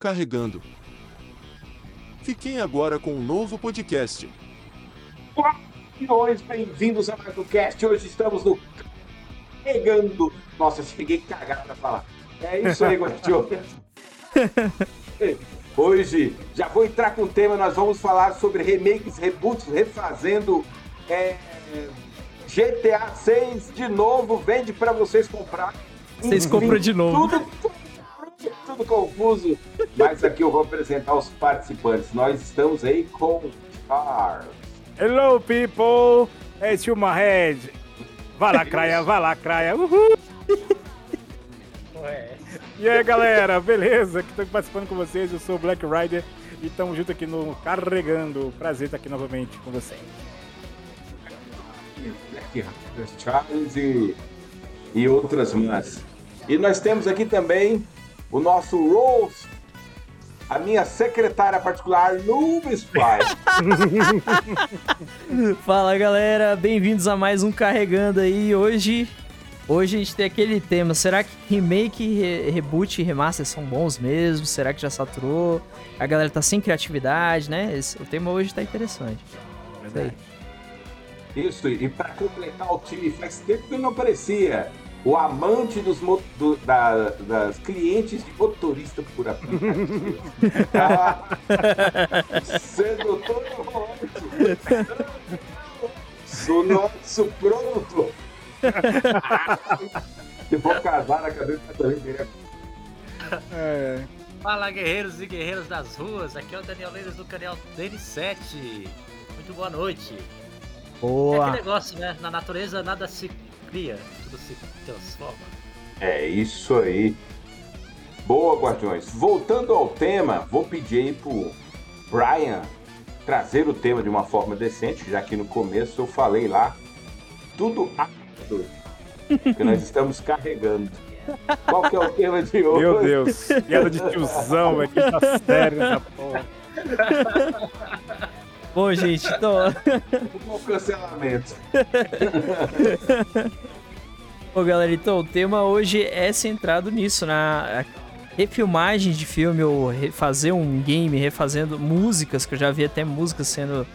Carregando. Fiquem agora com um novo podcast. Olá, milhões, bem-vindos a mais um cast. Hoje estamos no Carregando. Nossa, eu cheguei a cagar pra falar. É isso aí, Guardiola. Hoje, já vou entrar com o tema, nós vamos falar sobre remakes, reboots, refazendo é, GTA 6 de novo, vende para vocês comprar. Vocês compram de novo. Tudo, tudo confuso. Mas aqui eu vou apresentar os participantes. Nós estamos aí com Charles. Hello, people! It's you, my head. Vai lá, Craia, vai lá, Craia. Uhul! E aí, galera, beleza? Que estou participando com vocês. Eu sou o Black Rider e estamos junto aqui no Carregando. Prazer estar aqui novamente com vocês. Black Charles e, e outras mãs. E nós temos aqui também o nosso Rose, a minha secretária particular, Nubes Pai. Fala galera, bem-vindos a mais um Carregando aí. Hoje, hoje a gente tem aquele tema: será que remake, re reboot e remaster são bons mesmo? Será que já saturou? A galera tá sem criatividade, né? Esse, o tema hoje tá interessante. Isso aí. Isso, e para completar o time, faz tempo que eu não aparecia. O amante dos mo- do- da- das clientes de motorista por aplicativo. ah, sedutor romântico. O nosso produtor. Se for casar na cabeça também queria. É, Fala guerreiros e guerreiras das ruas, aqui é o Daniel Leiras do canal DN7. Muito boa noite. É Boa! aquele negócio, né? Na natureza nada se cria, tudo se transforma. É isso aí. Boa, Guardiões. Voltando ao tema, vou pedir aí pro Brian trazer o tema de uma forma decente, já que no começo eu falei lá tudo rápido que nós estamos carregando. Qual que é o tema de hoje? meu Deus, piada de tiozão, velho. Que tá sério essa porra. Bom, gente, então. O cancelamento. Bom, galera, então o tema hoje é centrado nisso, na refilmagem de filme ou refazer um game, refazendo músicas, que eu já vi até músicas sendo.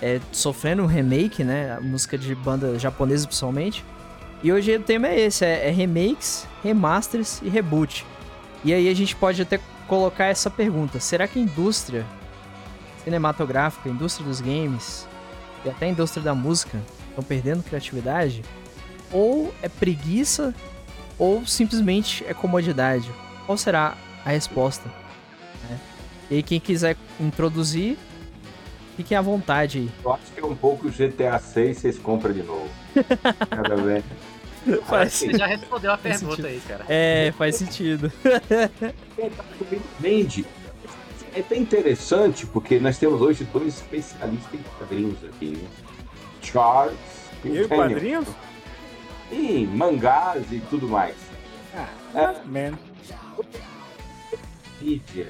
é, sofrendo um remake, né? Música de banda japonesa principalmente. E hoje o tema é esse: é, é remakes, remasters e reboot. E aí a gente pode até colocar essa pergunta: será que a indústria cinematográfica, a indústria dos games e até a indústria da música estão perdendo criatividade? Ou é preguiça ou simplesmente é comodidade? Qual será a resposta? né? E aí, quem quiser introduzir, fiquem à vontade aí. Eu acho que é um pouco GTA 6, vocês compram de novo. Nada bem. Faz, Você já respondeu a Faz pergunta sentido. aí, cara. é, faz sentido. Vende. É até interessante porque nós temos hoje dois especialistas em quadrinhos aqui. né? Charles E Daniel. quadrinhos? E mangás e tudo mais. Ah, É. man. Mídia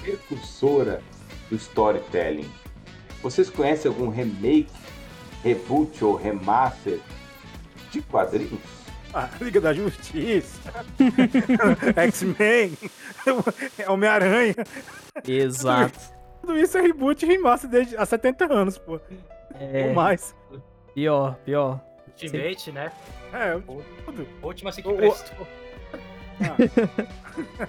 precursora do storytelling. Vocês conhecem algum remake, reboot ou remaster de quadrinhos? Ah, Liga da Justiça. X-Men. Homem-Aranha. Exato. Tudo isso é reboot e remaster desde há 70 anos, pô. É, Ou mais. pior, pior. Ultimate, né? É, tudo. Última assim que O- o- prestou. Ah.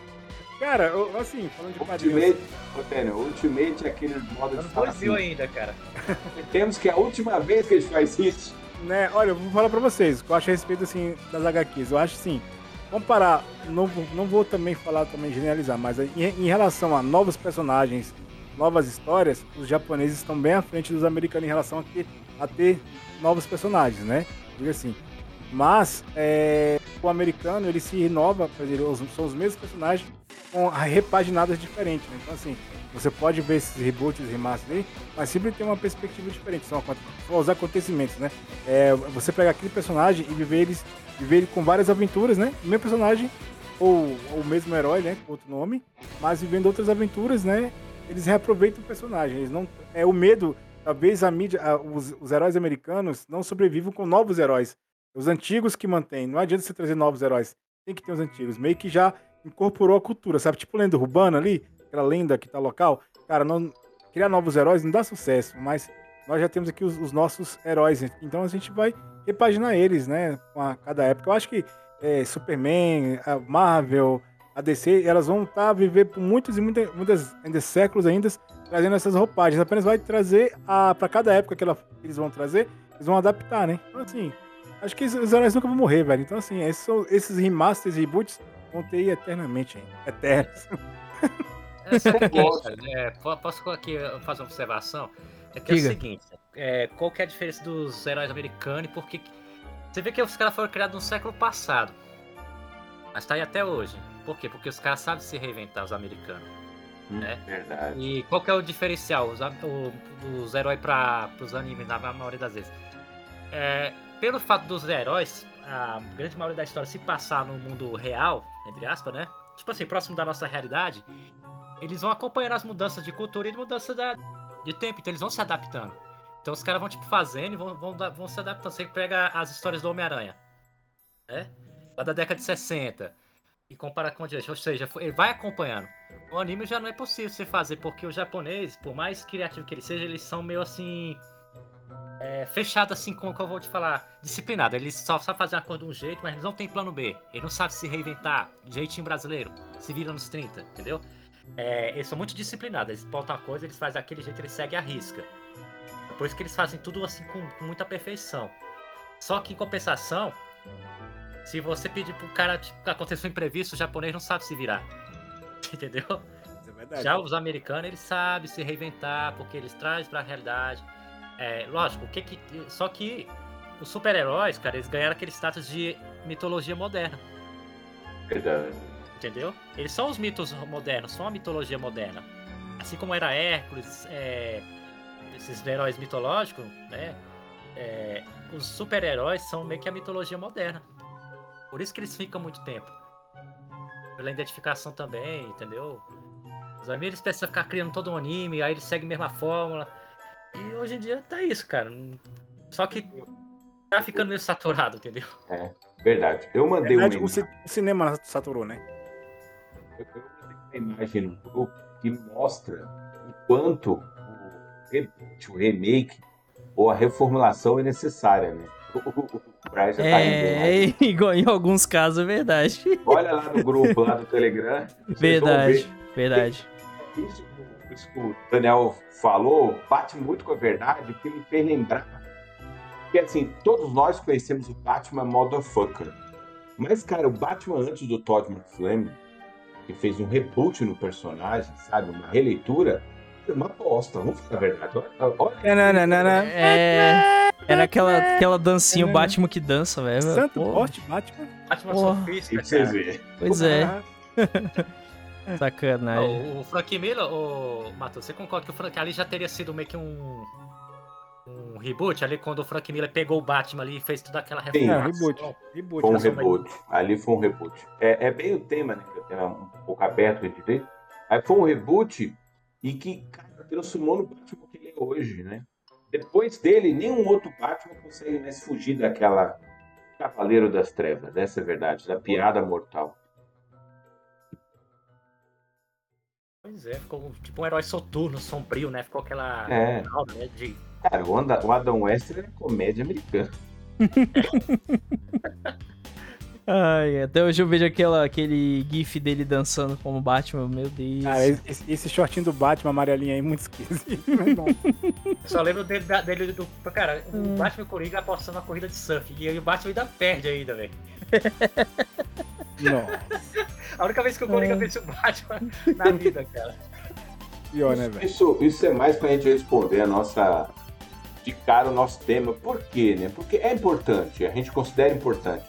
Cara, eu- assim, falando de quadrinhos. Ultimate, ô, Daniel, Ultimate é aquele modo de falar 2000 assim, ainda, cara. Temos que é a última vez que a gente faz isso. né, olha, eu vou falar pra vocês o que eu acho a respeito assim das HQs. Eu acho assim, comparar, não, vou- não vou também falar também generalizar, mas em, em relação a novos personagens, novas histórias, os japoneses estão bem à frente dos americanos em relação a ter, a ter novos personagens, né? Diga assim. Mas é, o americano ele se renova, dizer, são os mesmos personagens com repaginadas diferentes. Né? Então assim, você pode ver esses reboots, remasters aí, mas sempre tem uma perspectiva diferente. São são os acontecimentos, né? É, você pegar aquele personagem e viver eles, viver ele com várias aventuras, né? O mesmo personagem ou ou o mesmo herói, né? Com outro nome, mas vivendo outras aventuras, né? Eles reaproveitam o personagem. Eles não é o medo. Talvez a mídia, a- os, os heróis americanos não sobrevivam com novos heróis. Os antigos que mantêm. Não adianta você trazer novos heróis. Tem que ter os antigos. Meio que já incorporou a cultura, sabe? Tipo lenda urbana ali. aquela lenda que tá local, cara, não, criar novos heróis não dá sucesso, mas nós já temos aqui os, os nossos heróis, então a gente vai repaginar eles, né, com a, cada época. Eu acho que é, Superman, a Marvel, a DC, elas vão estar tá viver por muitos e muitas, muitas ainda séculos ainda trazendo essas roupagens. Apenas vai trazer a para cada época que, ela, que eles vão trazer, eles vão adaptar, né? Então assim, acho que os heróis nunca vão morrer, velho. Então assim, esses, esses remasters e reboots vão ter eternamente, hein? eternos. É, seguinte, é, posso aqui fazer uma observação? É que Diga. é o seguinte, é, qual que é a diferença dos heróis americanos e por que... Você vê que os caras foram criados no século passado, mas tá aí até hoje. Por quê? Porque os caras sabem se reinventar, os americanos. Hum, né? Verdade. E qual que é o diferencial? Os, os heróis para os animes, na maioria das vezes. É, pelo fato dos heróis, a grande maioria da história se passar no mundo real, entre aspas, né? Tipo assim, próximo da nossa realidade, eles vão acompanhando as mudanças de cultura e de mudança da, de tempo, então eles vão se adaptando. Então os caras vão, tipo, fazendo e vão, vão, vão se adaptando. Você pega as histórias do Homem-Aranha, né? Lá da década de 60 e compara com o. Ou seja, ele vai acompanhando. O anime já não é possível você fazer, porque o japonês, por mais criativo que ele seja, eles são meio assim. É, fechado assim com o que eu vou te falar, disciplinado. Eles só sabem fazer a coisa de um jeito, mas eles não tem plano B. Ele não sabe se reinventar, jeitinho brasileiro, se vira nos 30, entendeu? É, eles são muito disciplinados. Eles botam uma coisa, eles fazem aquele jeito, eles seguem a risca. Por isso que eles fazem tudo assim com, com muita perfeição. Só que em compensação, se você pedir pro cara, tipo, acontecer um imprevisto, o japonês não sabe se virar. Entendeu? É Já os americanos, eles sabem se reinventar, porque eles trazem pra realidade. É, lógico, o que que. Só que os super-heróis, cara, eles ganharam aquele status de mitologia moderna. Verdade. Entendeu? Eles são os mitos modernos, são a mitologia moderna. Assim como era Hércules, é, esses heróis mitológicos, né? É, os super-heróis são meio que a mitologia moderna. Por isso que eles ficam muito tempo. Pela identificação também, entendeu? Os eles precisam ficar criando todo um anime, aí eles seguem a mesma fórmula. E hoje em dia tá isso, cara. Só que tá ficando meio saturado, entendeu? É, verdade. Eu mandei verdade, um. O cinema saturou, né? Eu, eu mandei uma imagem que mostra o quanto o reboot, o remake ou a reformulação é necessária, né? Brian já tá é, igual em alguns casos é verdade. Olha lá no grupo, lá do Telegram. Verdade, verdade. Isso que o Daniel falou bate muito com a verdade, porque me fez lembrar que, assim, todos nós conhecemos o Batman Motherfucker. Mas, cara, o Batman antes do Todd McFarlane, que fez um reboot no personagem, sabe? Uma releitura, é uma bosta, vamos falar a verdade. Olha, olha. Não, não, não, não. É... Era aquela, aquela dancinha, o é. Batman que dança, velho. Santo Porte, Batman. Batman sofista, cara. Pois é. Sacanagem. O, o Frank Miller, o Matheus, você concorda que o Frank ali já teria sido meio que um um reboot ali quando o Frank Miller pegou o Batman ali e fez toda aquela reforma. É, reboot. reboot. Foi um reboot. Ali foi um reboot. É, é bem o tema, né? Que eu tenho um pouco aberto de ver. Aí foi um reboot e que, cara, transformou no Batman que ele é hoje, né? Depois dele, nenhum outro Batman consegue mais fugir daquela Cavaleiro das Trevas, essa é a verdade, da piada mortal. Pois é, ficou tipo um herói soturno, sombrio, né? Ficou aquela. É. Né, de... Cara, o Adam West é comédia americana. Ai, até hoje eu vejo aquela, aquele gif dele dançando como Batman, meu Deus. Cara, esse, esse shortinho do Batman amarelinho aí é muito esquisito. Só lembro dele, dele do. Cara, o hum. Batman o Coringa apostando na corrida de surf. E aí o Batman ainda perde ainda, velho. Nossa. A única vez que o Coringa vence o Batman na vida, cara. Pior, né, velho? Isso, isso é mais pra gente responder a nossa. De cara o nosso tema. Por quê, né? Porque é importante, a gente considera importante.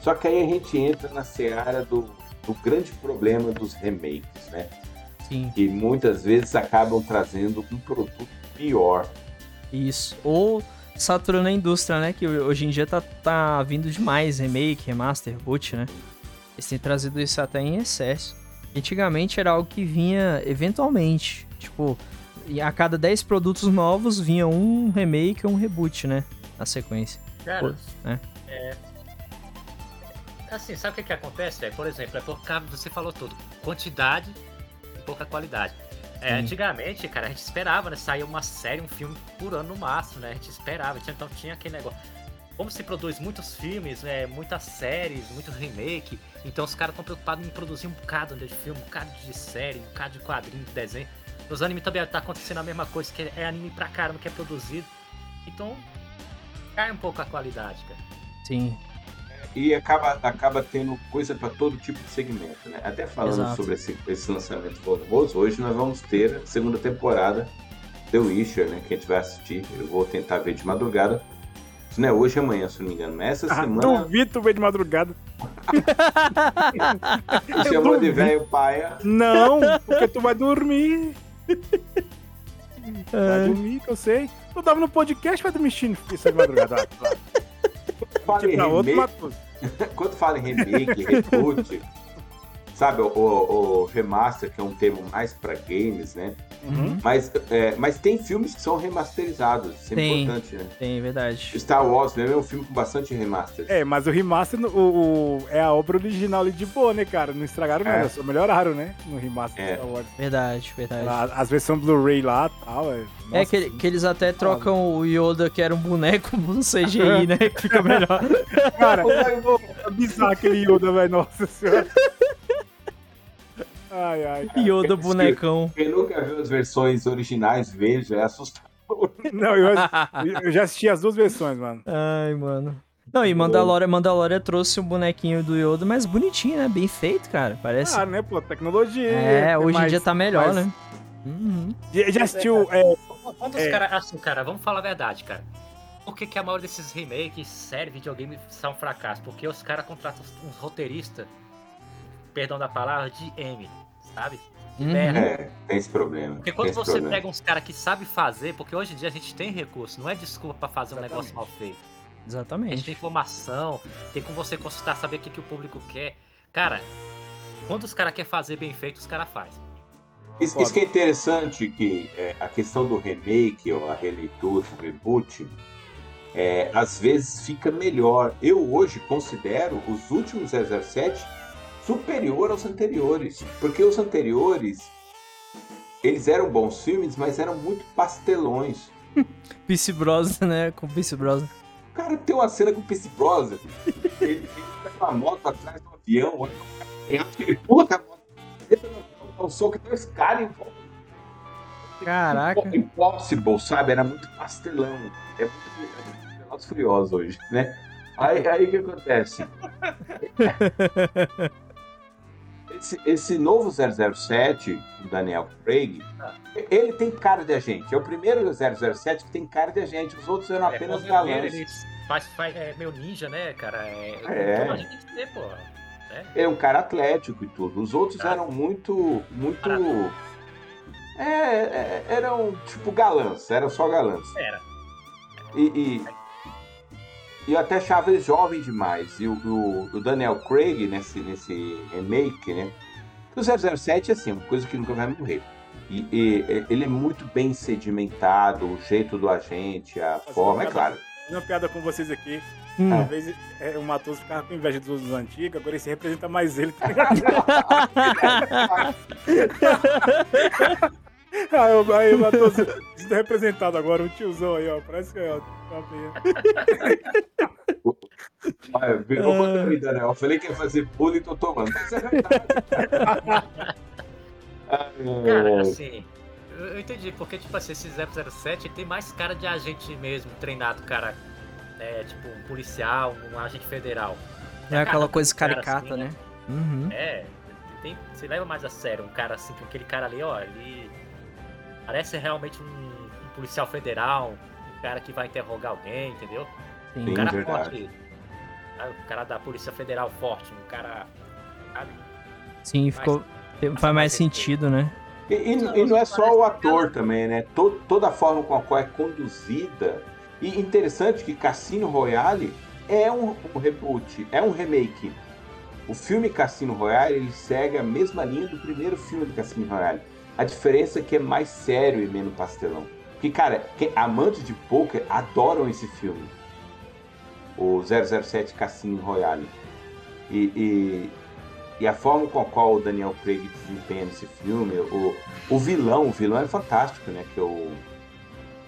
Só que aí a gente entra na seara do, do grande problema dos remakes, né? Sim. Que muitas vezes acabam trazendo um produto pior. Isso. Ou saturando a indústria, né? Que hoje em dia tá, tá vindo demais remake, remaster, boot, né? Eles têm trazido isso até em excesso. Antigamente era algo que vinha eventualmente. Tipo, a cada 10 produtos novos vinha um remake ou um reboot, né? Na sequência. Cara, né? é, assim, sabe o que, que acontece, velho? Por exemplo, é por causa, você falou tudo, quantidade e pouca qualidade. É, antigamente, cara, a gente esperava, né? Sair uma série, um filme por ano no máximo, né? A gente esperava. Então tinha aquele negócio. Como se produz muitos filmes, né, muitas séries, muito remake, então os caras estão preocupados em produzir um bocado de filme, um bocado de série, um bocado de quadrinho, de desenho. Nos animes também tá acontecendo a mesma coisa, que é anime pra caramba que é produzido. Então, cai um pouco a qualidade, cara. Sim. E acaba, acaba tendo coisa para todo tipo de segmento, né? Até falando Exato. sobre esse, esse lançamento volumoso, hoje nós vamos ter a segunda temporada The Witcher, né? Que a gente vai assistir. Eu vou tentar ver de madrugada. Isso não é hoje e amanhã, se não me engano. Mas essa Ah, semana duvido tu ver de madrugada. me chamou de velho paia. Não, porque tu vai dormir. É. Vai dormir, que eu sei. Tu tava no podcast, vai dormir isso de madrugada. Fala em Tipo, pra outro, quando fala em remake, reboot, sabe, o, o- o remaster, que é um termo mais para games, né? Uhum. Mas, é, mas tem filmes que são remasterizados, isso é Tem. importante, né? Tem, verdade. Star Wars né, é um filme com bastante remaster. É, mas o remaster o, o- é a obra original ali de boa, né, cara? Não estragaram É. nada, só melhoraram, né? No remaster É. de Star Wars. Verdade, verdade. A- As versões Blu-ray lá e tal. É, É nossa, que, que eles até trocam o Yoda, que era um boneco, um CGI, né? Que fica melhor. Cara, é bizarro aquele Yoda, velho. Nossa senhora. Ai, ai. cara. Yoda bonecão. Quem nunca viu as versões originais, veja, é assustador. Não, eu, eu já assisti as duas versões, mano. Ai, mano. Não, e Mandalorian, Mandalorian trouxe um bonequinho do Yoda, mas bonitinho, né? Bem feito, cara. Parece. Ah, né, pô, tecnologia. é, hoje em mais- dia tá melhor, mais- né? Uhum. Já, assistiu. É, Quando É. os caras, assim, cara, vamos falar a verdade, cara. Por que, que a maioria desses remakes, série, videogame são um fracasso? Porque os caras contratam uns roteiristas, perdão da palavra, de M, sabe? Uhum. É, tem esse problema. Porque quando você problema. pega uns caras que sabem fazer, porque hoje em dia a gente tem recurso, não é desculpa pra fazer um negócio mal feito. A gente tem Exatamente. informação, tem como você consultar, saber o que, que o público quer. Cara, quando os caras querem fazer bem feito, os caras fazem. Isso, isso que é interessante, que é, a questão do remake, ou a releitura, o reboot, é, às vezes fica melhor. Eu hoje considero os últimos 007 superior aos anteriores. Porque os anteriores, eles eram bons filmes, mas eram muito pastelões. Pierce Brosnan, né? Com Pierce Brosnan. Cara, tem uma cena com o Pierce Brosnan. Ele, ele tá com uma moto atrás do avião, olha o ele puta a moto, entra no avião, dá um soco, tem caras em volta. Caraca. Impossible, sabe? Era muito pastelão. É muito, é Velozes Furiosos hoje, né? Aí aí o que acontece? Esse, esse novo 007, do Daniel Craig, ele tem cara de agente. É o primeiro 007 que tem cara de agente. Os outros eram apenas É, quando ele- galãs. Ele faz, faz, é meio ninja, né, cara? É, É. Tem que ter, pô. É um cara atlético e tudo. Os outros Ah. eram muito. muito. É, é, eram tipo galãs, eram só galãs. Era. E, e, e eu até achava ele jovem demais. E o, o- o Daniel Craig, nesse, nesse remake, né? O 007 é assim, uma coisa que nunca vai morrer. E, e- ele é muito bem sedimentado, o jeito do agente, a forma, é claro. uma piada com vocês aqui. Hum. Às vezes é, o Matheus ficava com inveja dos, dos antigos, agora esse representa mais ele. aí, o- aí Matheus se representado agora, um tiozão aí, ó. Parece que é. ó. Ah, virou contra mim, Daniel. Eu falei que ia fazer bullying e tô tomando. Mas é Cara, assim. Eu, eu entendi, porque, tipo assim, esse 007 tem mais cara de agente mesmo, treinado, cara. É, tipo, um policial, um agente federal. É aquela coisa Cara, caricata, assim, né? Uhum. É, tem, você leva mais a sério um cara assim, com aquele cara ali, ó, ele parece realmente um, um policial federal, um cara que vai interrogar alguém, entendeu? Sim. Um cara verdade. forte. sabe? Um cara da Polícia Federal forte, um cara. Sabe? Sim, ficou. Faz mais sentido, né? E, e- e não é só o ator também, né? To- toda a forma com a qual é conduzida. E interessante que Cassino Royale é um, um reboot, é um remake. O filme Cassino Royale ele segue a mesma linha do primeiro filme do Cassino Royale. A diferença é que é mais sério e menos pastelão. Porque, cara, amantes de poker adoram esse filme. O 007 Cassino Royale. E, e, E a forma com a qual o Daniel Craig desempenha nesse filme, o, o vilão, o vilão é fantástico, né? Que é o,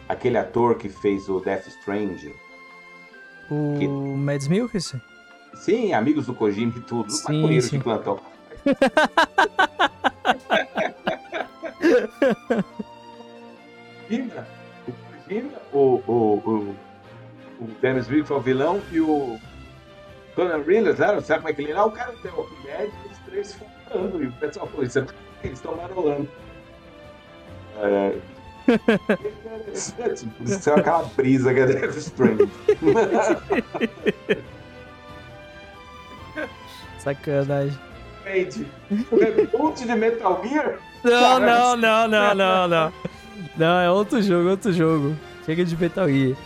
aquele ator que fez o Death Strange. O Que- Mads Mikkelsen? Sim, amigos do Kojima e tudo. Sim, sim. de plantão. Kojima, o o, o, o, o Dennis Briggs foi o vilão e o Conan Reeves, né? sabe como é que ele é? O cara tem o médico e os três falando. E o pessoal falou, isso é eles estão marolando. É... Interessante, por isso é aquela brisa que é Death Strange. Sacanagem. Gente, o reboot de Metal Gear? Não, não, não, não, não, não. Não, é outro jogo, outro jogo. Chega de Metal Gear.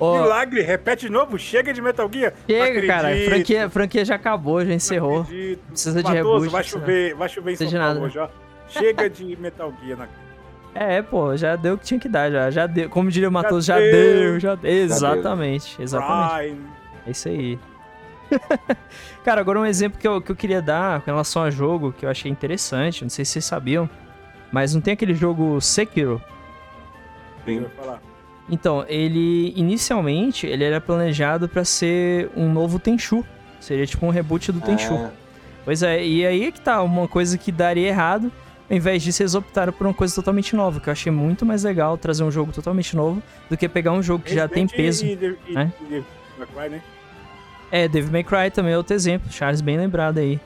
Ó, Milagre, repete de novo, chega de Metal Gear. chega, cara. A franquia, franquia já acabou, já encerrou. Precisa de Matoso, reboot. vai chover, vai chover em São de Paulo ó. Chega de Metal Gear na É, pô, já deu o que tinha que dar, já. Já deu. Como diria o Matheus, já, deu. deu, já deu. Exatamente, exatamente. Prime. É isso aí. Cara, agora um exemplo que eu, que eu queria dar com relação a jogo, que eu achei interessante, não sei se vocês sabiam, mas não tem aquele jogo Sekiro? Falar. Então, ele inicialmente ele era planejado pra ser um novo Tenchu. Seria tipo um reboot do Tenchu. Ah, Pois é, e aí é que tá uma coisa que daria errado. Ao invés disso, eles optaram por uma coisa totalmente nova, que eu achei muito mais legal trazer um jogo totalmente novo do que pegar um jogo que já tem peso. E, e, e, né? e né? É, Devil May Cry também é outro exemplo. Charles bem lembrado aí.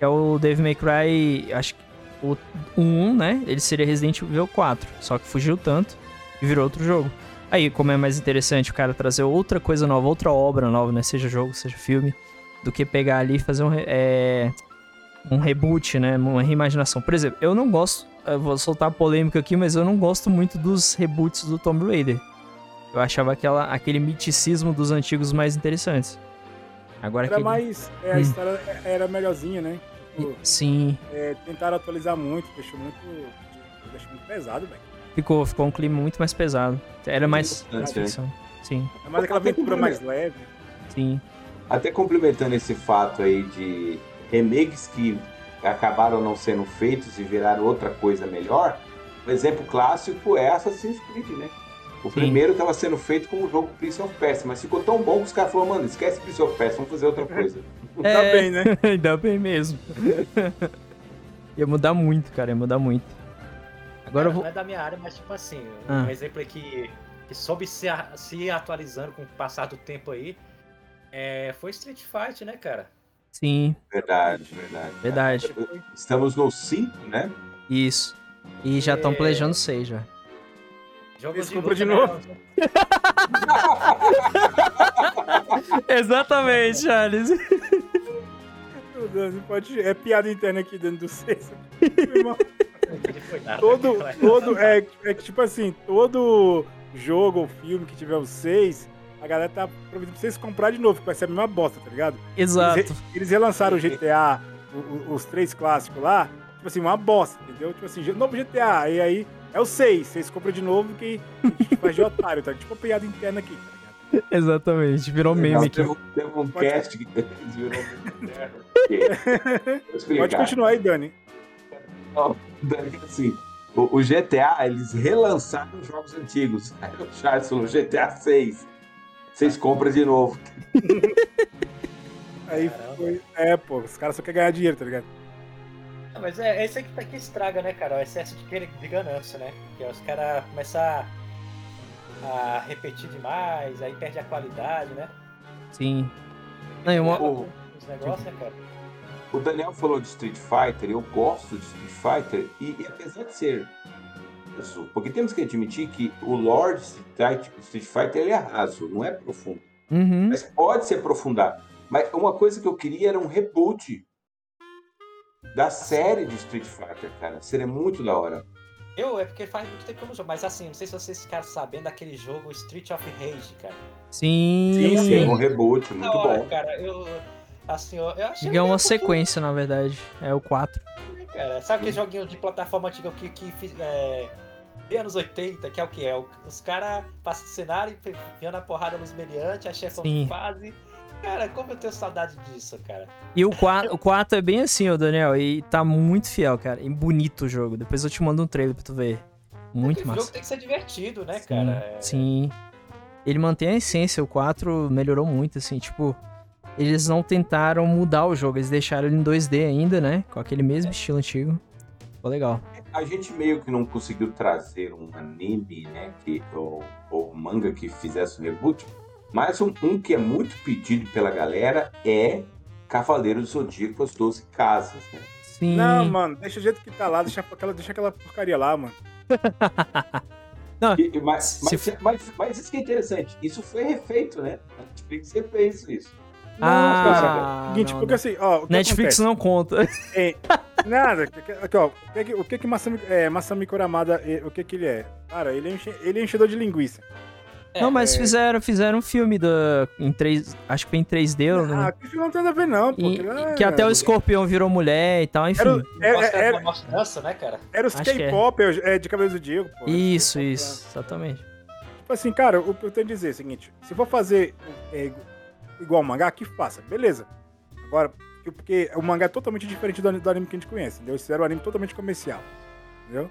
É o Devil May Cry, acho que o 1, né? Ele seria Resident Evil 4. Só que fugiu tanto e virou outro jogo. Aí, como é mais interessante o cara trazer outra coisa nova, outra obra nova, né? Seja jogo, seja filme, do que pegar ali e fazer um, é, um reboot, né? Uma reimaginação. Por exemplo, eu não gosto, eu vou soltar polêmica aqui, mas eu não gosto muito dos reboots do Tomb Raider. Eu achava aquela, aquele miticismo dos antigos mais interessantes. Agora Era aquele... mais. é, a Hum. história era melhorzinha, né? Tipo, Sim, é, tentaram atualizar muito, deixou muito. Deixou muito pesado, velho. ficou, ficou um clima muito mais pesado. Era mais né? ficção. Sim, É mais aquela aventura mais leve. sim. Até complementando esse fato aí de remakes que acabaram não sendo feitos e viraram outra coisa melhor, um exemplo clássico é Assassin's Creed, né? O Sim. primeiro estava sendo feito como o jogo Prince of Persia, mas ficou tão bom que os caras falaram, mano, esquece Prince of Persia, vamos fazer outra coisa. Tá É. bem, né? Ainda bem mesmo. ia mudar muito, cara, ia mudar muito. Agora eu Cara, vou. Não é da minha área, mas tipo assim, um Ah. exemplo aqui que soube se, a- se atualizando com o passar do tempo aí, é, foi Street Fight, né, cara? Sim, Verdade, verdade. verdade. Estamos no 5, né? Isso. E já estão É. planejando seis já. Jogos Eles de compram luta, de né, novo. Exatamente, Charles. Meu Deus, pode. É piada interna aqui dentro do nada, todo, né? todo, é, é que tipo assim, todo jogo ou filme que tiver os seis, a galera tá prometendo pra vocês comprar de novo, que vai ser a mesma bosta, tá ligado? Exato. Eles, eles relançaram o GTA, o- o- os três clássicos lá, tipo assim, uma bosta, entendeu? Tipo assim, novo GTA, e aí é o seis, vocês compram de novo que a gente faz de otário, tá? Tipo uma piada interna aqui, tá ligado? Exatamente. Virou meme aqui. Teve, um- teve um Pode- cast que virou meme. Pode continuar aí, Dani. Ó, Dani, assim, o, o GTA, eles relançaram os jogos antigos. Aí o Charles falou, GTA 6. Vocês compram de novo. Aí foi. É, pô, os caras só querem ganhar dinheiro, tá ligado? Mas é, é isso aí que, que estraga, né, cara? O excesso de, de ganância, né? Porque os caras começam a, a repetir demais, aí perde a qualidade, né? Sim. Não, e uma- O, Os negócios, né, cara? o Daniel falou de Street Fighter, eu gosto de Street Fighter, e, e apesar de ser raso, porque temos que admitir que o Lord Street Street Fighter ele é raso, não é profundo. Uhum. Mas pode se aprofundar. Mas uma coisa que eu queria era um reboot da série de Street Fighter, cara. Seria muito da hora. Eu, é porque faz muito tempo que eu não jogo, mas assim, não sei se vocês ficaram sabendo daquele jogo Street of Rage, cara. Sim. Sim, Sim, sim. um reboot, muito hora, bom. cara, eu. Assim, eu, eu achei. Diga é uma sequência, na verdade. É o 4. confuso, Cara. Sabe aquele joguinho de plataforma antiga que, que fiz- é, de anos 80, que é o que? É os caras passam de cenário, enfiando a porrada nos meliantes, a chefão de fase. Cara, como eu tenho saudade disso, cara. E o 4, o 4 é bem assim, ô Daniel, e tá muito fiel, cara. E bonito o jogo. Depois eu te mando um trailer pra tu ver. Muito O massa. jogo tem que ser divertido, né, Sim, cara? É- Sim. Ele mantém a essência, o 4 melhorou muito, assim, tipo. Eles não tentaram mudar o jogo, eles deixaram ele em 2D ainda, né? Com aquele mesmo estilo antigo. Ficou legal. A gente meio que não conseguiu trazer um anime, né? Que, ou, ou manga que fizesse o reboot. Mas um, um que é muito pedido pela galera é Cavaleiro do Zodíaco, as 12 casas, né? Sim. Não, mano, deixa o jeito que tá lá, deixa aquela, deixa aquela porcaria lá, mano. E- e- mas, Se mas, mas, mas isso que é interessante. Isso foi refeito, né? A Netflix refez isso. Não, Ah, cara. Seguinte, não, porque não. assim, ó, o Netflix acontece? não conta. É, nada. Aqui, ó, o que que, o que, que Masami, é, Masami Kuramada, é, o que que ele é? Cara, ele é, enche, ele é enchedor de linguiça. É, não, mas é. fizeram, fizeram um filme da, em 3, acho que foi em 3D, eu não- Ah, isso não tem nada a ver não, pô. e- aquilo é- que até o escorpião virou mulher e tal, enfim. Era, o- era, era, mostrança, né, cara? era os que é. K-pop é, de Cabelo do Diego, pô. Isso, isso, exatamente. Tipo assim, cara, o que eu tenho a dizer é o seguinte: se for fazer é, igual o mangá, que faça, beleza. Agora, porque- o mangá é totalmente diferente do, do anime que a gente conhece, entendeu? Eles fizeram um anime totalmente comercial, entendeu?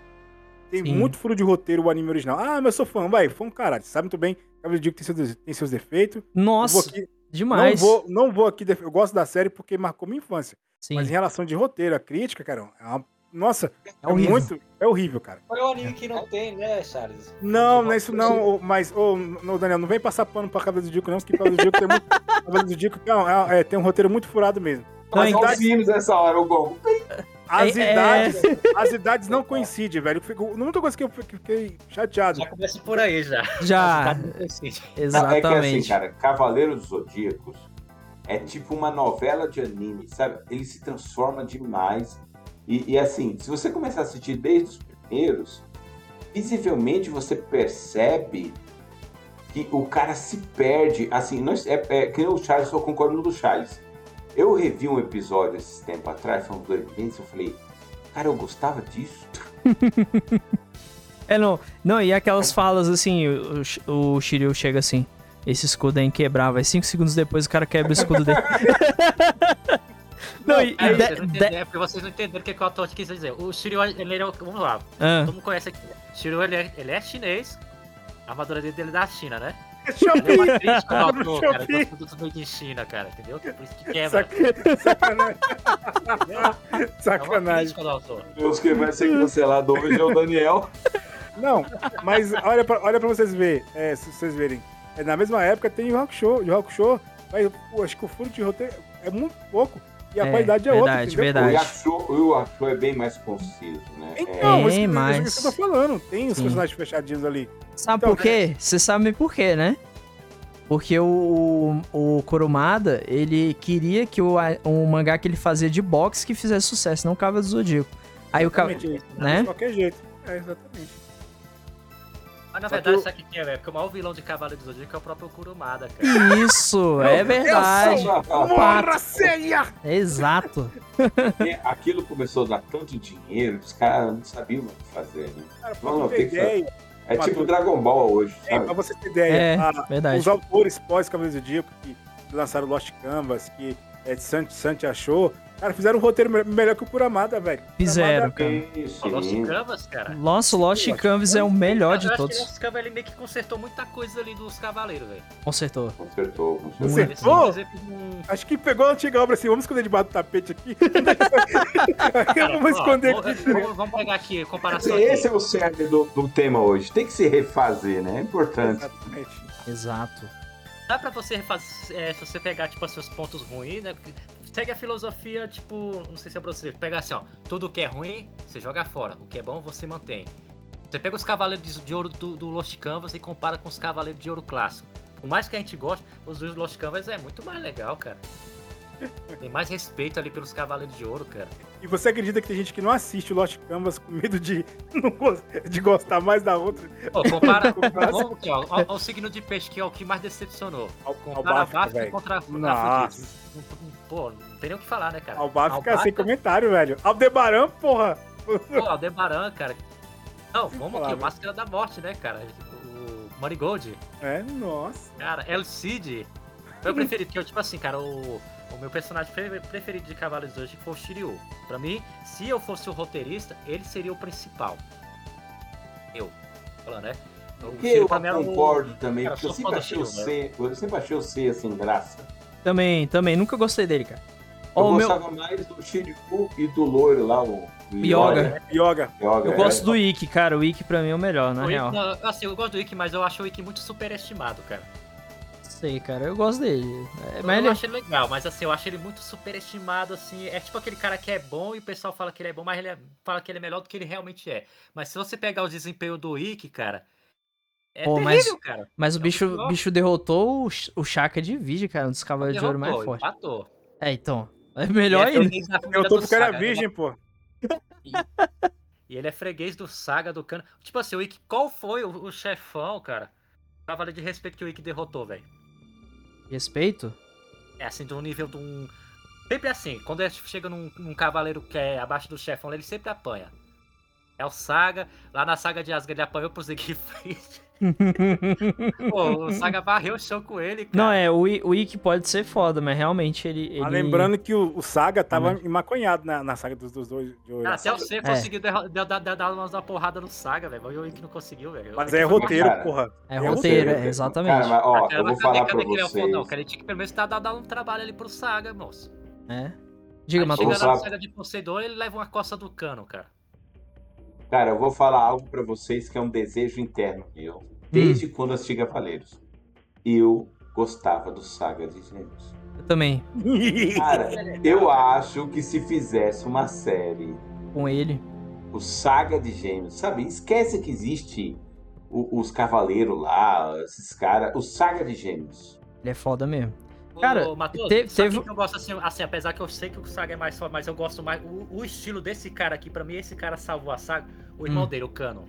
Tem Sim. muito furo de roteiro o anime original. Ah, mas eu sou fã, vai, fã, caralho. Você sabe muito bem, Cabelo Diego tem seus, tem seus defeitos. Nossa, aqui, não, demais. vou, não vou aqui, def- eu gosto da série porque marcou minha infância. Sim, Mas em relação de roteiro, a crítica, cara, é uma- nossa, é é, horrível. muito, é horrível, cara. Qual é o anime que não tem, né, Charles? Não, não é isso não, mas, ô, no, Daniel, não vem passar pano pra Cabelo do Dico, não, porque Cabelo do Dico tem muito. Cabelo do Dico não, é- é, tem um roteiro muito furado mesmo. Não, Mas então- olha os hinos nessa hora, o Gon. As É- é- idades, as idades não coincidem, velho. Fico- A única coisa que eu fiquei chateado. Já começa por aí, já. Já, Cidade não coincide. É que assim, exatamente. cara, Cavaleiro dos Zodíacos é tipo uma novela de anime, sabe? Ele se transforma demais. E, e, assim, se você começar a assistir desde os primeiros, visivelmente você percebe que o cara se perde. Assim, nós, é, é, que nem o Charles, eu concordo no do Charles. Eu revi um episódio esse tempo atrás, foi dois meses, eu falei, cara, eu gostava disso. É, não, não, e aquelas falas assim, o, o Shiryu chega assim, esse escudo é inquebrável, aí cinco segundos depois o cara quebra o escudo dele. não, e, e É, de- vocês não de- é porque vocês não entenderam o que, que o autor quis dizer. O Shiryu, ele era. Vamos lá, Ah, todo mundo conhece aqui. O Shiryu, ele é, ele é chinês. A armadura dele é da China, né? Autor, cara. Shopee. In China, cara, entendeu? Por isso que quebra. Sac- Sacanagem. É Sacanagem. Deus que vai ser cancelado hoje é o Daniel. Não, mas olha pra, olha pra vocês verem, é, se vocês verem. É, na mesma época tem o Rock Show. E o Rock Show, mas, pô, acho que o furo de roteiro é muito pouco. E a É, qualidade é outra. verdade, entendeu? O verdade. Yakusho, o Yakusho é bem mais conciso, né? Então, É, mas, mas... mas- isso que eu tô falando. Tem os Sim. personagens fechadinhos ali. sabe então, por quê? Você sabe por quê, né? Porque o, o Kurumada, ele queria que o, o mangá que ele fazia de boxe que fizesse sucesso, não o Cavaleiro do Zodíaco. Aí o Cavaleiro... Exatamente, né? De qualquer jeito. É, exatamente. Mas na Só verdade, o- sabe o que é, velho? Porque o maior vilão de Cavaleiro do Zodíaco é o próprio Kurumada, cara. Isso, é verdade. Morra, ceia! Exato. Porque aquilo começou a dar tanto dinheiro, os caras não sabiam o que fazer, né? Cara, pra você tem ter que É Mas tipo tudo- Dragon Ball hoje, é, pra sabe? você ter ideia, É, a- verdade. os autores pós-Cavaleiros do Zodíaco que lançaram Lost Canvas, que é, Santi, Santi achou, cara, fizeram um roteiro me- melhor que o Kuramada, velho. Fizeram, Kuramada- cara. O Lost. Canvas, cara. Nossa, o Lost Canvas é o melhor de que o todos. Lost Canvas ele meio que consertou muita coisa ali dos Cavaleiros, velho. Consertou. Consertou, consertou. Por exemplo, um- Acho que pegou a antiga obra assim, vamos esconder debaixo do tapete aqui. Cara, vamos ó, esconder vamos- aqui. Vamos, vamos pegar aqui a comparação Esse aqui. é o cerne do, do tema hoje. Tem que se refazer, né? É importante. Exatamente. Exato. Dá pra você refazer, é, se você pegar, tipo, os pontos ruins, né? Segue a filosofia, tipo, não sei se é pra você, pegar assim, ó, tudo que é ruim, você joga fora, o que é bom, você mantém. Você pega os cavaleiros de ouro do, do Lost Canvas e compara com os cavaleiros de ouro clássico. Por mais que a gente goste, os dois Lost Canvas é muito mais legal, cara. Tem mais respeito ali pelos cavaleiros de ouro, cara. E você acredita que tem gente que não assiste o Lost Canvas com medo de, de gostar mais da outra? Pô, compara, Com o aqui, ó, ó, ó, o signo de peixe que é o que mais decepcionou. Al- Compara velho. contra, Nossa. Pô, não tem nem o que falar, né, cara? Albáfica Albaca- sem comentário, velho. Aldebaran, porra. Pô, Aldebaran, cara. Não, vamos falar, aqui, né? Máscara da Morte, né, cara? O Marigold. É, nossa. Cara, El Cid. Meu preferido, porque eu, tipo assim, cara, o, o meu personagem pre- preferido de Cavaleiros hoje foi o Shiryu. Pra mim, se eu fosse o roteirista, ele seria o principal. Eu. Falando, né? O Que Shiryu eu mim era o- concordo também, Cara, porque eu sempre achei o Shiryu, C, eu sempre achei o C assim, graça. Também, também. Nunca gostei dele, cara. Eu Ó, o meu, gostava mais do Shiryu e do loiro lá, o Yoga. Yoga. Yoga, eu é. gosto do Ikki, cara. O Ikki pra mim é o melhor, na O Ikki, real. não, assim, eu gosto do Ikki, mas eu acho o Ikki muito superestimado, cara. Sei, cara. Eu gosto dele. É, Eu, mas eu ele... acho ele legal, mas assim, eu acho ele muito superestimado, assim. É tipo aquele cara que é bom e o pessoal fala que ele é bom, mas ele é- fala que ele é melhor do que ele realmente é. Mas se você pegar o desempenho do Ikki, cara, é Pô, terrível, mas- cara. Mas o É bicho, pior. bicho derrotou o, o Shaka de vídeo, cara. Um dos cavaleiros de ouro mais fortes. empatou. É, então. É melhor é ainda. da família Eu tô do porque era Saga, né? virgem, pô. E ele é freguês do Saga, do Cano. Tipo assim, o Ikki, qual foi o, o chefão, cara? Cavaleiro de respeito que o Ikki derrotou, velho. Respeito? É assim, um nível de um. Sempre assim, quando ele chega num, num cavaleiro que é abaixo do chefão, ele sempre apanha. É o Saga, lá na saga de Asgard ele apanhou pro Siegfried. Pô, o Saga varreu o chão com ele, cara. Não, é, o, I- o Ikki pode ser foda, mas realmente ele. ele... Mas lembrando que o, o Saga tava Hum. emaconhado na, na saga dos, dos dois. Cara, até o C É. conseguiu dar, dar, dar uma porrada no Saga, velho. Mas o Ikki não conseguiu, velho. Mas é roteiro, cara. porra. É É roteiro, Cara, é, exatamente. mas, ó, Cara, eu vou mas falar cadê, pra cadê que ele o- vocês. Não, cara, ele tinha que pelo menos tá dar, dar um trabalho ali pro Saga, moço. É. Diga, Matheus. chega no Saga de Poseidon, ele leva uma costa do cano, cara. Cara, eu vou falar algo pra vocês que é um desejo interno meu. Desde Hum. quando assisti Cavaleiros. Eu gostava do Saga de Gêmeos. Eu também. Cara, eu acho que se fizesse uma série, Com ele. o Saga de Gêmeos, sabe? Esquece que existe o- os Cavaleiros lá, esses caras. O Saga de Gêmeos. Ele é foda mesmo. Ô, Cara, Matoso, te- sabe teve- que eu gosto assim, assim, apesar que eu sei que o Saga é mais forte, mas eu gosto mais. O, o estilo desse cara aqui, pra mim, esse cara salvou a saga. O irmão Hum. dele, o Cano.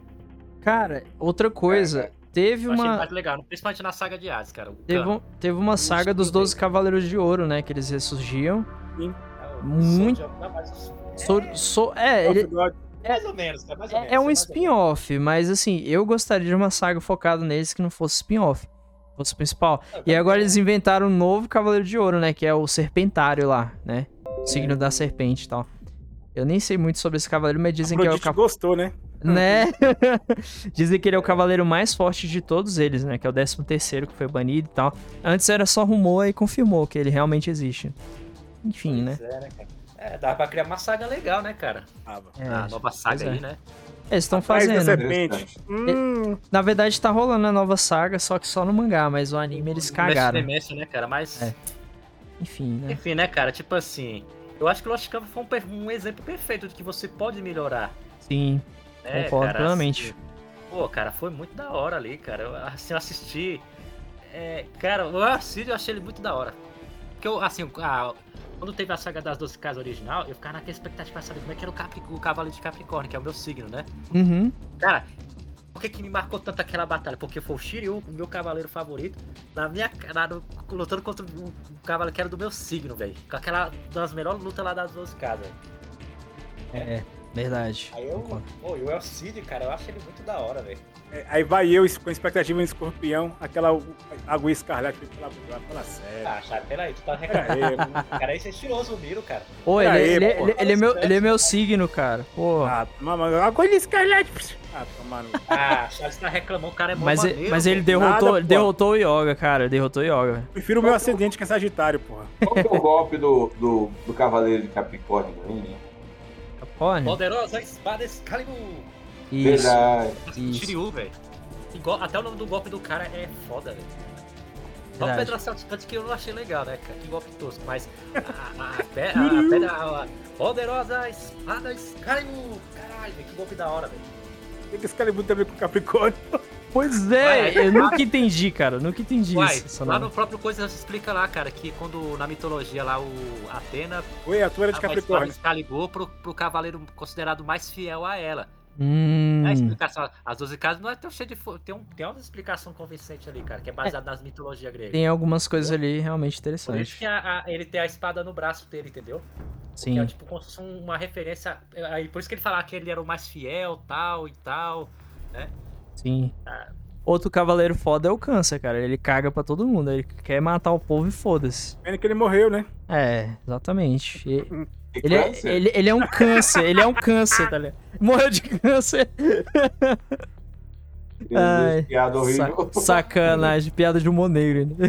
Cara, outra coisa. Teve Eu uma. mais legal, principalmente na saga de Hades, cara. Teve, um- teve uma saga dos 12 Cavaleiros de Ouro, né? Que eles ressurgiam. É o muito- Soldier, não, mas o- So, so- é, ele, Mais ou menos, cara, mais ou é, menos. é um mais ou menos. spin-off, mas assim, eu gostaria de uma saga focada neles que não fosse spin-off. Fosse o principal. E agora eles inventaram um novo Cavaleiro de Ouro, né? Que é o Serpentário lá, né? O signo da serpente e tal. Eu nem sei muito sobre esse cavaleiro, mas dizem que é o cavaleiro. gostou, né? Né? Dizem que ele é o cavaleiro mais forte de todos eles, né? Que é o 13 terceiro que foi banido e tal. Antes era só rumor e confirmou que ele realmente existe. Enfim, né? Pois É, né, cara? É, dá pra criar uma saga legal, né, cara? Ah, É, a nova saga é. aí, né? Eles estão fazendo. serpente. Interessante. Hum, Na verdade, tá rolando a nova saga, só que só no mangá, mas o anime eles cagaram. Demência, né, cara? Mas. É. Enfim, né? Enfim, né, cara? Tipo assim. Eu acho que o Lost Canvas foi um, um exemplo perfeito de que você pode melhorar. Sim, né, Concordo cara? plenamente. Assim, pô, cara, foi muito da hora ali, cara. Eu, assim, eu assisti. é, cara, o Arcídio eu achei ele muito da hora. Porque eu, assim, a- quando teve a saga das 12 casas original, eu ficava naquela expectativa pra saber como é que era o, Capri, o Cavaleiro de Capricórnio, que é o meu signo, né? Uhum. Cara, por que, que me marcou tanto aquela batalha? Porque foi o Shiryu, o meu cavaleiro favorito, na minha na, no- lutando contra o, o cavaleiro que era do meu signo, velho. Com aquela das melhores lutas lá das 12 casas. É, verdade. Aí eu. Pô, e o El Cid, cara, eu acho ele muito da hora, velho. é, aí vai eu com expectativa em escorpião, aquela água escarlate. Fala, fala sério. Ah, Chave, peraí, tu tá reclamando. cara, aí você tirou o Miro, cara. Pô, ele, ele, ele- ele é meu, ele é meu signo, cara. Pô. Ah, mas água escarlate. Ah, tomando. Ah, Chaves tá reclamando, o cara é Mas, maneiro, mas ele derrotou, Nada, derrotou o Yoga, cara. Derrotou o Yoga. Prefiro o meu ascendente que é Sagitário, porra. Qual que é o golpe do, do, do Cavaleiro de Capricórnio? hein? Capricórnio? Poderosa espada Excalibur. Isso. Verdade. Isso. Shiryu, velho. Até o nome do golpe do cara é foda, velho. Só o Verdade. Pedro Assaltante que eu não achei legal, né, cara? Que golpe tosco, mas a, a, a, pe- a pedra. A, a poderosa espada Excalibur. Caralho, velho, que golpe da hora, velho. Tem que Excalibur também com Capricórnio. Pois é, Ué, eu nunca entendi, cara. Nunca entendi Uai, isso. lá no próprio coisa explica lá, cara, que quando na mitologia lá o Atena Oi, a tua era de Capricórnio. Excalibur pro, pro cavaleiro considerado mais fiel a ela. Hum, A explicação, as 12 casas não é tão cheio de. Tem, um, tem uma explicação convincente ali, cara, que é baseada nas mitologias gregas. tem algumas coisas ali realmente Por isso interessantes. que a- a- ele tem a espada no braço dele, entendeu? Que Sim. é tipo como se fosse uma referência. Aí por isso que ele falava que ele era o mais fiel, tal e tal. Sim. Ah. outro cavaleiro foda é o câncer, cara. Ele caga pra todo mundo. Ele quer matar o povo e foda-se. Pena que ele morreu, né? É, exatamente. E- Ele é, ele, ele é um câncer, ele é um câncer, tá ligado? Morreu de câncer. Ai, piada horrível. Sa- sacanagem, piada de humor negro. né?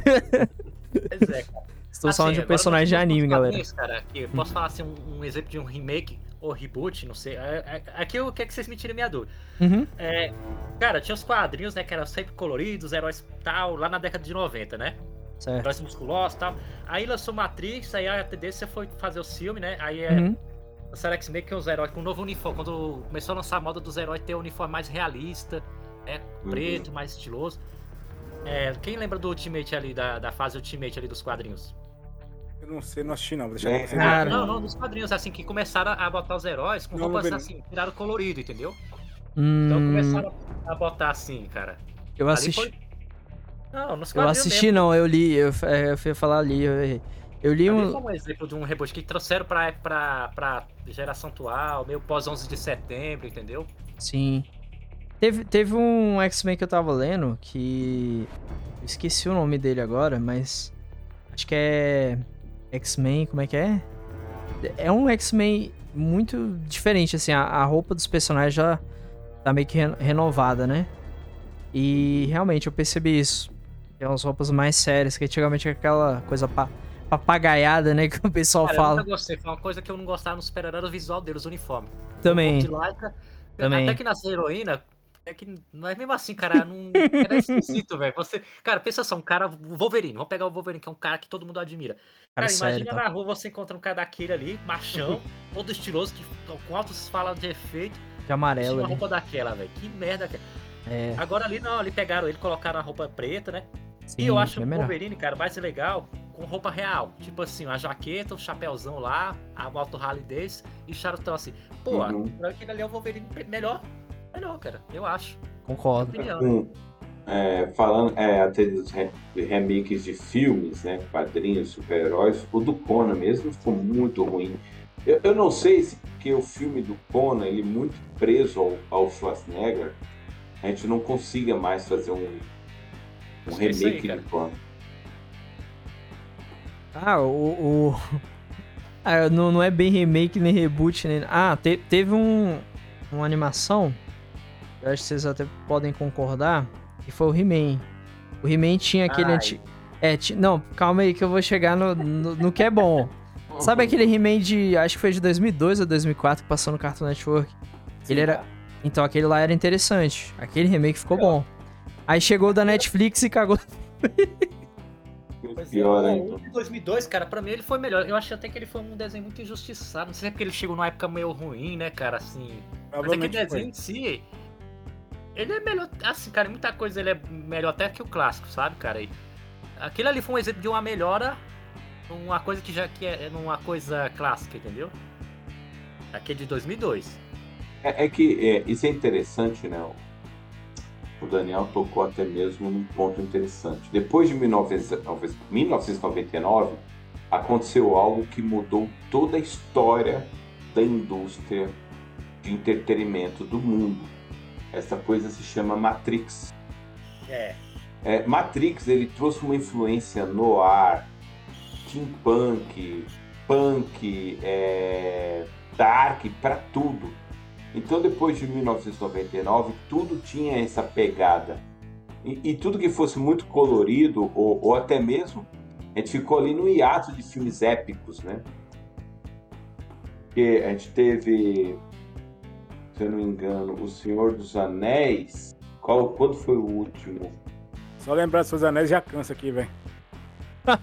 Pois é, cara. Estou falando de um personagem de anime, galera. quadrinhos, Cara, posso falar assim, um, um exemplo de um remake ou reboot, não sei. É- é- Aqui eu quero que vocês me tirem minha dúvida. Uhum. É, cara, tinha os quadrinhos, né, que eram sempre coloridos, heróis tal, lá na década de 90, né? Certo. Heróis musculosos e tal. Aí lançou Matrix, aí a tendência foi fazer o filme, né? Aí é, Uhum. lançaram X-Men que os heróis com um novo uniforme. Quando começou a lançar a moda dos heróis ter um uniforme mais realista, né? Uhum. Preto, mais estiloso. É, quem lembra do Ultimate ali, da, da fase Ultimate ali dos quadrinhos? Não sei, não assisti não. Vou deixar É. Cara. Não, não, dos quadrinhos, assim, que começaram a botar os heróis com Não, roupas não. assim, tiraram colorido, entendeu? Hum, Então começaram a botar assim, cara. eu Ali assisti. foi- Não, nos Eu assisti, mesmo. não, eu li. Eu, é, eu fui falar ali. Eu, errei. eu li um. um exemplo de um reboot que trouxeram pra, pra, pra geração atual, meio pós 11 de setembro, entendeu? Sim. Teve, teve um X-Men que eu tava lendo que. eu Esqueci o nome dele agora, mas. Acho que é. X-Men, como é que é? É um X-Men muito diferente, assim. A, a roupa dos personagens já tá meio que re- renovada, né? E realmente eu percebi isso. Tem umas roupas mais sérias, que antigamente era aquela coisa pa, papagaiada, né? Que o pessoal Cara, eu fala. nunca gostei. Foi uma coisa que eu não gostava nos super era o visual deles, o uniforme. Também. Corpo de lycra, Também. Até que nas heroína, é que não é mesmo assim, cara. Não, era esquisito, velho. Você, cara, pensa só, um cara, o Wolverine. Vamos pegar o Wolverine, que é um cara que todo mundo admira. Cara, Cara, sério, imagina tá? na rua você encontra um cara daquele ali, machão, todo estiloso, que, com altos falas de efeito, De amarelo uma roupa daquela, velho. Que merda, cara. É, Agora ali não, ali pegaram ele, colocaram a roupa preta, né? sim, e eu acho é o melhor. Wolverine, cara, mais legal com roupa real. Tipo assim, uma jaqueta, um chapéuzão lá, a moto Harley Davidson e charutão assim. Pô, Uhum. aquele ali é o Wolverine melhor. Melhor, cara, eu acho. Concordo. Com, é, falando é, até dos re- remakes de filmes, né? Quadrinhos, super-heróis, o do Conan mesmo ficou muito ruim. Eu, eu não sei se porque o filme do Conan, ele muito preso ao, ao Schwarzenegger, a gente não consiga mais fazer um, um é aí, remake cara. de Conan. Ah, o. o... Ah, não, não é bem remake nem reboot, nem. Ah, te- teve um. Uma animação. Eu acho que vocês até podem concordar. Que foi o He-Man. O He-Man tinha aquele antigo. É, não, calma aí que eu vou chegar no, no, no que é bom. Sabe aquele He-Man de. Acho que foi de 2002 ou 2004 que passou no Cartoon Network? Ele era. Então aquele lá era interessante. Aquele remake ficou bom. Aí chegou o da Netflix e cagou. Pois é, Pior o- ainda. o de 2002, cara, pra mim ele foi melhor. Eu achei até que ele foi um desenho muito injustiçado. Não sei se é porque ele chegou numa época meio ruim, né, cara, assim. Mas aquele Provavelmente desenho em si, ele é melhor. Assim, cara, muita coisa ele é melhor até que o clássico, sabe, cara? E aquele ali foi um exemplo de uma melhora, uma coisa que já que é numa coisa clássica, entendeu? Aquele de 2002. É, é que é, isso é interessante, né? O- Daniel tocou até mesmo num ponto interessante. Depois de 1900 1999, aconteceu algo que mudou toda a história da indústria de entretenimento do mundo. Essa coisa se chama Matrix. É. É, Matrix ele trouxe uma influência no ar, steampunk, punk, é, dark para tudo. Então depois de 1999 tudo tinha essa pegada e, e tudo que fosse muito colorido ou, ou até mesmo a gente ficou ali no hiato de filmes épicos, né? Porque a gente teve, se eu não me engano, O Senhor dos Anéis. Qual, quando foi o último? Só lembrar dos seus anéis já cansa aqui, velho.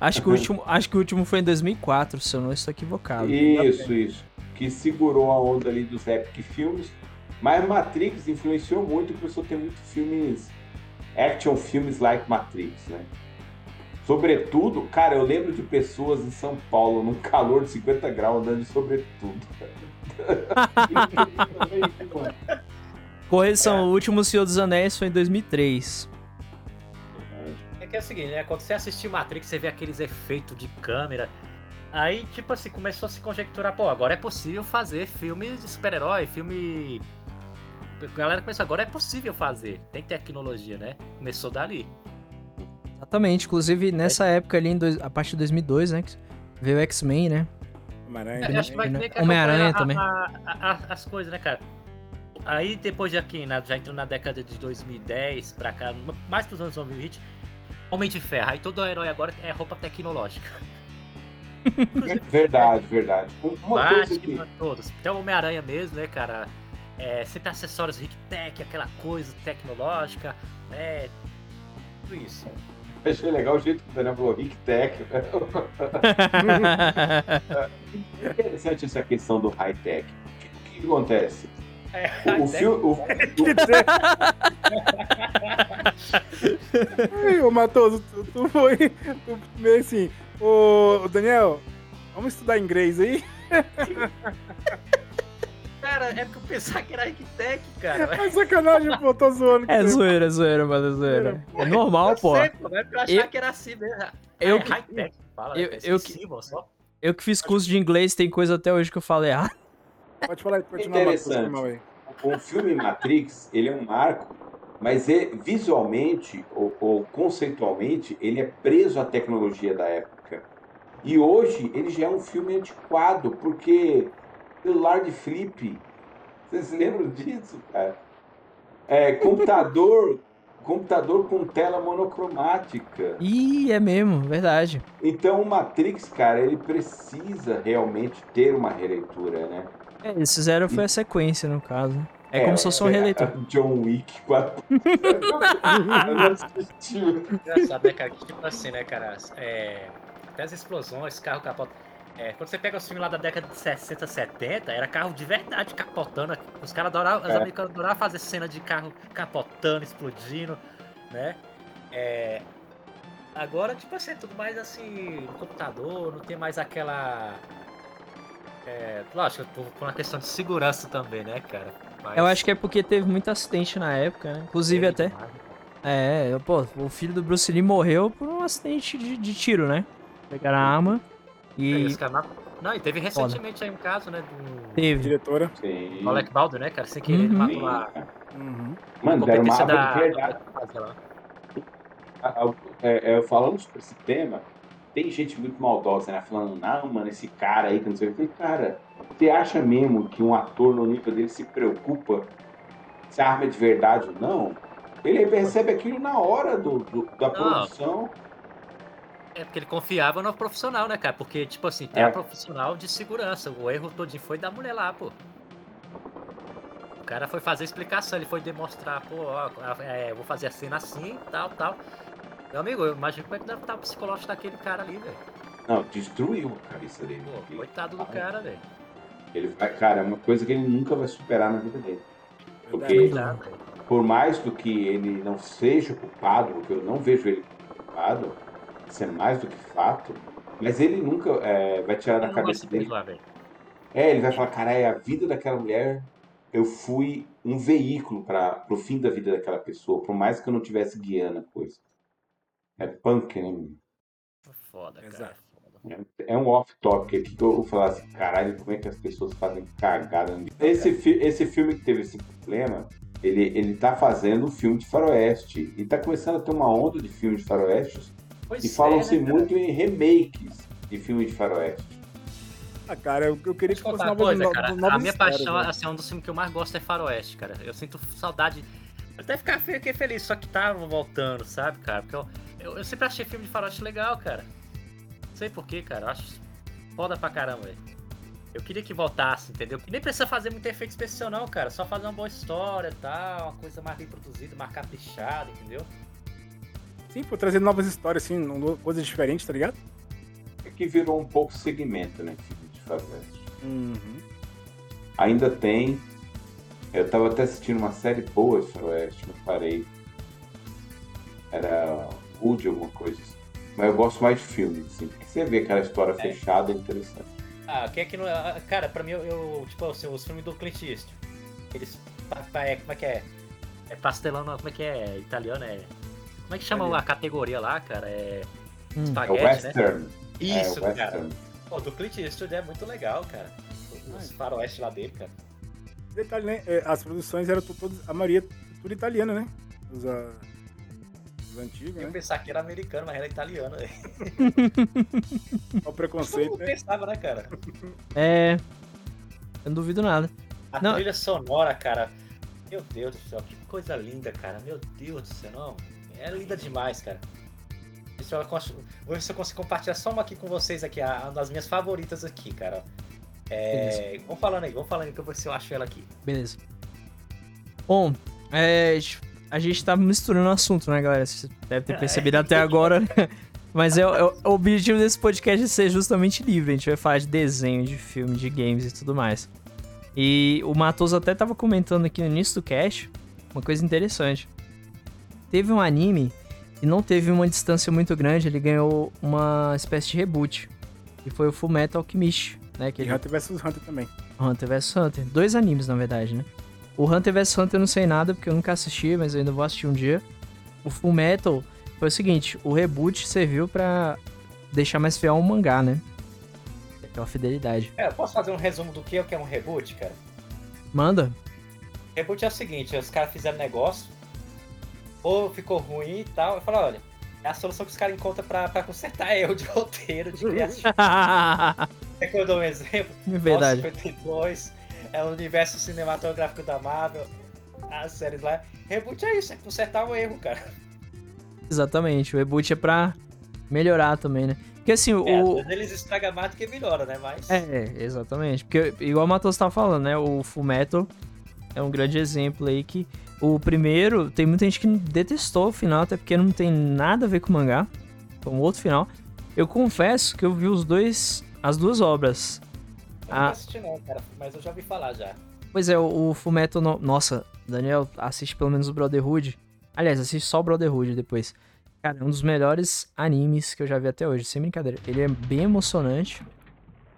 Acho que, o último, acho que o último foi em 2004, se eu não estou equivocado. Isso, isso. Que segurou a onda ali dos epic filmes. Mas Matrix influenciou muito e começou a ter muitos filmes, action filmes like Matrix, né? Sobretudo, cara, eu lembro de pessoas em São Paulo, num calor de 50 graus, andando de sobretudo. Correção, o último Senhor dos Anéis foi em 2003. É que é o seguinte, né? Quando você assistir Matrix, você vê aqueles efeitos de câmera. Aí, tipo assim, começou a se conjecturar, pô, agora é possível fazer filmes de super-herói, filme a galera começou agora, é possível fazer. Tem tecnologia, né? Começou dali. Exatamente. Inclusive, nessa época ali, em dois- a partir de 2002, né? que Veio o X-Men, né? Homem-Aranha. É, né? também. a- a- a- as coisas, né, cara? Aí depois de aqui, na- já entrou na década de 2010 pra cá, mais pros anos 2020, Homem de Ferro. Aí todo herói agora é roupa tecnológica. Verdade, verdade. Uma. Batman, todos. Até o Homem-Aranha mesmo, né, cara? É, sempre acessórios Rick Tech, aquela coisa tecnológica, né? Tudo isso. Achei legal o jeito que o Daniel falou Rick Tech. É interessante essa questão do high-tech. O que, o que acontece? É, O, o filme. o- Ei, Ô, Matoso, tu, tu foi tu meio assim. Ô, Daniel, vamos estudar inglês aí? Cara, é porque eu pensava que era Tech, cara. É sacanagem, pô, tô zoando. É zoeira, zoeira, mano, é zoeira. É normal, Eu pô. sei, pô, mas eu achava Eu- que era assim mesmo. eu é que- high-tech, fala, eu- eu que- só. Eu que fiz curso de inglês, tem coisa até hoje que eu falo errado. Pode falar Matoso, Interessante. aí. o filme Matrix, ele é um marco, mas é, visualmente ou, ou conceitualmente, ele é preso à tecnologia da época. E hoje ele já é um filme antiquado, porque celular de flip, vocês se lembram disso, cara? É, computador, computador com tela monocromática. Ih, é mesmo, verdade. Então o Matrix, cara, ele precisa realmente ter uma releitura, né? É, eles fizeram foi a sequência, no caso. É, como se fosse um é, releitor. John Wick 4. Eu não assisti. Engraçado, né, cara? Que tipo assim, né, cara? É, até as explosões, carro capota. É, quando você pega os filmes lá da década de 60, 70, era carro de verdade capotando. Os caras adoravam, os É. americanos adoravam fazer cena de carro capotando, explodindo, né? É, agora, tipo assim, é tudo mais assim, no computador, não tem mais aquela. É, lógico, por, por uma questão de segurança também, né, cara? Mas- Eu acho que é porque teve muito acidente na época, né? Inclusive até. É, pô, o filho do Bruce Lee morreu por um acidente de, de tiro, né? Pegaram a arma e. caras matam- Não, e teve recentemente aí um caso, né, do, Teve. Diretora. Sim. do Alec Baldwin, né, cara? Sem querer, ele Uhum. matou cara. Uhum. Mano, deram uma da. de verdade. é, é, falando sobre esse tema, tem gente muito maldosa, né? Falando, não, mano, esse cara aí que não sei o que. Eu falei, Cara, você acha mesmo que um ator no nível dele se preocupa se a arma é de verdade ou não? Ele recebe aquilo na hora do, do- da produção. É porque ele confiava no profissional, né, cara? Porque, tipo assim, tem É. a profissional de segurança. O erro todinho foi da mulher lá, pô. O cara foi fazer explicação, ele foi demonstrar, pô, ó, é, vou fazer a cena assim, tal, tal. Meu amigo, eu imagino como é que deve estar o psicológico daquele cara ali, velho. Não, destruiu a cabeça dele. Pô, coitado do cara, velho. Ele vai, cara, é uma coisa que ele nunca vai superar na vida dele. Porque Coitado, velho. por mais do que ele não seja culpado, porque eu não vejo ele culpado, é mais do que fato, mas ele nunca é, vai tirar da cabeça de dele. velho. É, ele vai falar, caralho, a vida daquela mulher, eu fui um veículo para o fim da vida daquela pessoa, por mais que eu não tivesse guiando a coisa. É punk, né? Foda, cara. Exato. foda. É um off-topic aqui que eu vou falar assim, caralho, como é que as pessoas fazem cagada. nisso? Esse, fi- esse filme que teve esse problema, ele, ele tá fazendo um filme de faroeste. E tá começando a ter uma onda de filme de faroeste. Pois E é, falam-se né, cara? muito em remakes de filme de faroeste. Ah, cara, eu, eu queria Deixa que eu fosse contar uma coisa, no- cara. A minha histórias, paixão, né? assim, é um dos filmes que eu mais gosto é Faroeste, cara. Eu sinto saudade. Eu até ficar fiquei feliz, só que tava voltando, sabe, cara? Porque eu, eu, eu sempre achei filme de Faroeste legal, cara. Não sei porquê, cara. Eu acho foda pra caramba, velho. Eu queria que voltasse, entendeu? Nem precisa fazer muito efeito especial, não, cara. Só fazer uma boa história e tal, uma coisa mais bem produzida, mais caprichada, entendeu? Sim, pô, trazer novas histórias, assim, não- coisas diferentes, tá ligado? É que virou um pouco segmento, né? De faroeste. Uhum. Ainda tem. Eu tava até assistindo uma série boa de faroeste, mas parei. Era Wood, alguma coisa assim. Mas eu gosto mais de filme, assim. Porque você vê aquela história fechada é interessante. Ah, quem é que não. ah, Cara, pra mim, eu, eu- tipo assim, os filmes do Clint Eastwood. Eles. é, como é que é? É pastelão, como é que é? Italiano é. Como é que chama a categoria lá, cara? É. Hum. É Espaguete, o né? western. Isso, é, o cara. western. Pô, do Clint Eastwood é muito legal, cara. Os faroeste lá dele, cara. Detalhe, né? é, As produções eram todas, a maioria tudo italiana, né? Os, ah, os antigos, Eu né? pensava que era americano, mas era italiano. velho. Olha o Todo preconceito, mundo né? pensava, né, cara? É. Eu não duvido nada. A Não. trilha sonora, cara. Meu Deus do céu, que coisa linda, cara. Meu Deus do céu, não. É linda demais, cara. Eu, vou ver se eu consigo compartilhar só uma aqui com vocês aqui, uma das minhas favoritas aqui, cara. É, vão falando aí, vão falando aí que eu vou ver se eu acho ela aqui. Beleza. Bom, é, a gente tá misturando o assunto, né, galera? Você deve ter percebido até agora. né? Mas é, é- o objetivo desse podcast é ser justamente livre. A gente vai falar de desenho, de filme, de games e tudo mais. E o Matoso até tava comentando aqui no início do cast uma coisa interessante. Teve um anime e não teve uma distância muito grande, ele ganhou uma espécie de reboot. Que foi o Full Metal Alchemist, né? Que E ele Hunter vs Hunter também. Hunter vs Hunter. Dois animes, na verdade, né? O Hunter vs Hunter eu não sei nada, porque eu nunca assisti, mas eu ainda vou assistir um dia. O Full Metal foi o seguinte, o reboot serviu pra deixar mais fiel ao mangá, né? Aquela fidelidade. É, eu posso fazer um resumo do que é o que é um reboot, cara? Manda. Reboot é o seguinte, os caras fizeram negócio, ou ficou ruim e tal, eu falo, olha, é a solução que os caras encontram pra, pra consertar erro de roteiro, de. Quer que eu dou um exemplo? verdade. 52, é o universo cinematográfico da Marvel, as séries lá. Reboot é isso, é consertar o erro, cara. Exatamente. O reboot é pra melhorar também, né? Porque assim, É, o. eles estragam mais do que melhora, né? Mas. É, exatamente. Porque, igual o Matos tava falando, né? O Full Metal é um grande exemplo aí que o primeiro, tem muita gente que detestou o final, até porque não tem nada a ver com o mangá. Um outro final. Eu confesso que eu vi os dois, as duas obras. Eu Ah. não assisti não, cara, mas eu já ouvi falar já. Pois é, o, o Full Metal, no- nossa, Daniel, assiste pelo menos o Brotherhood. Aliás, assiste só o Brotherhood depois. Cara, é um dos melhores animes que eu já vi até hoje, sem brincadeira. Ele é bem emocionante.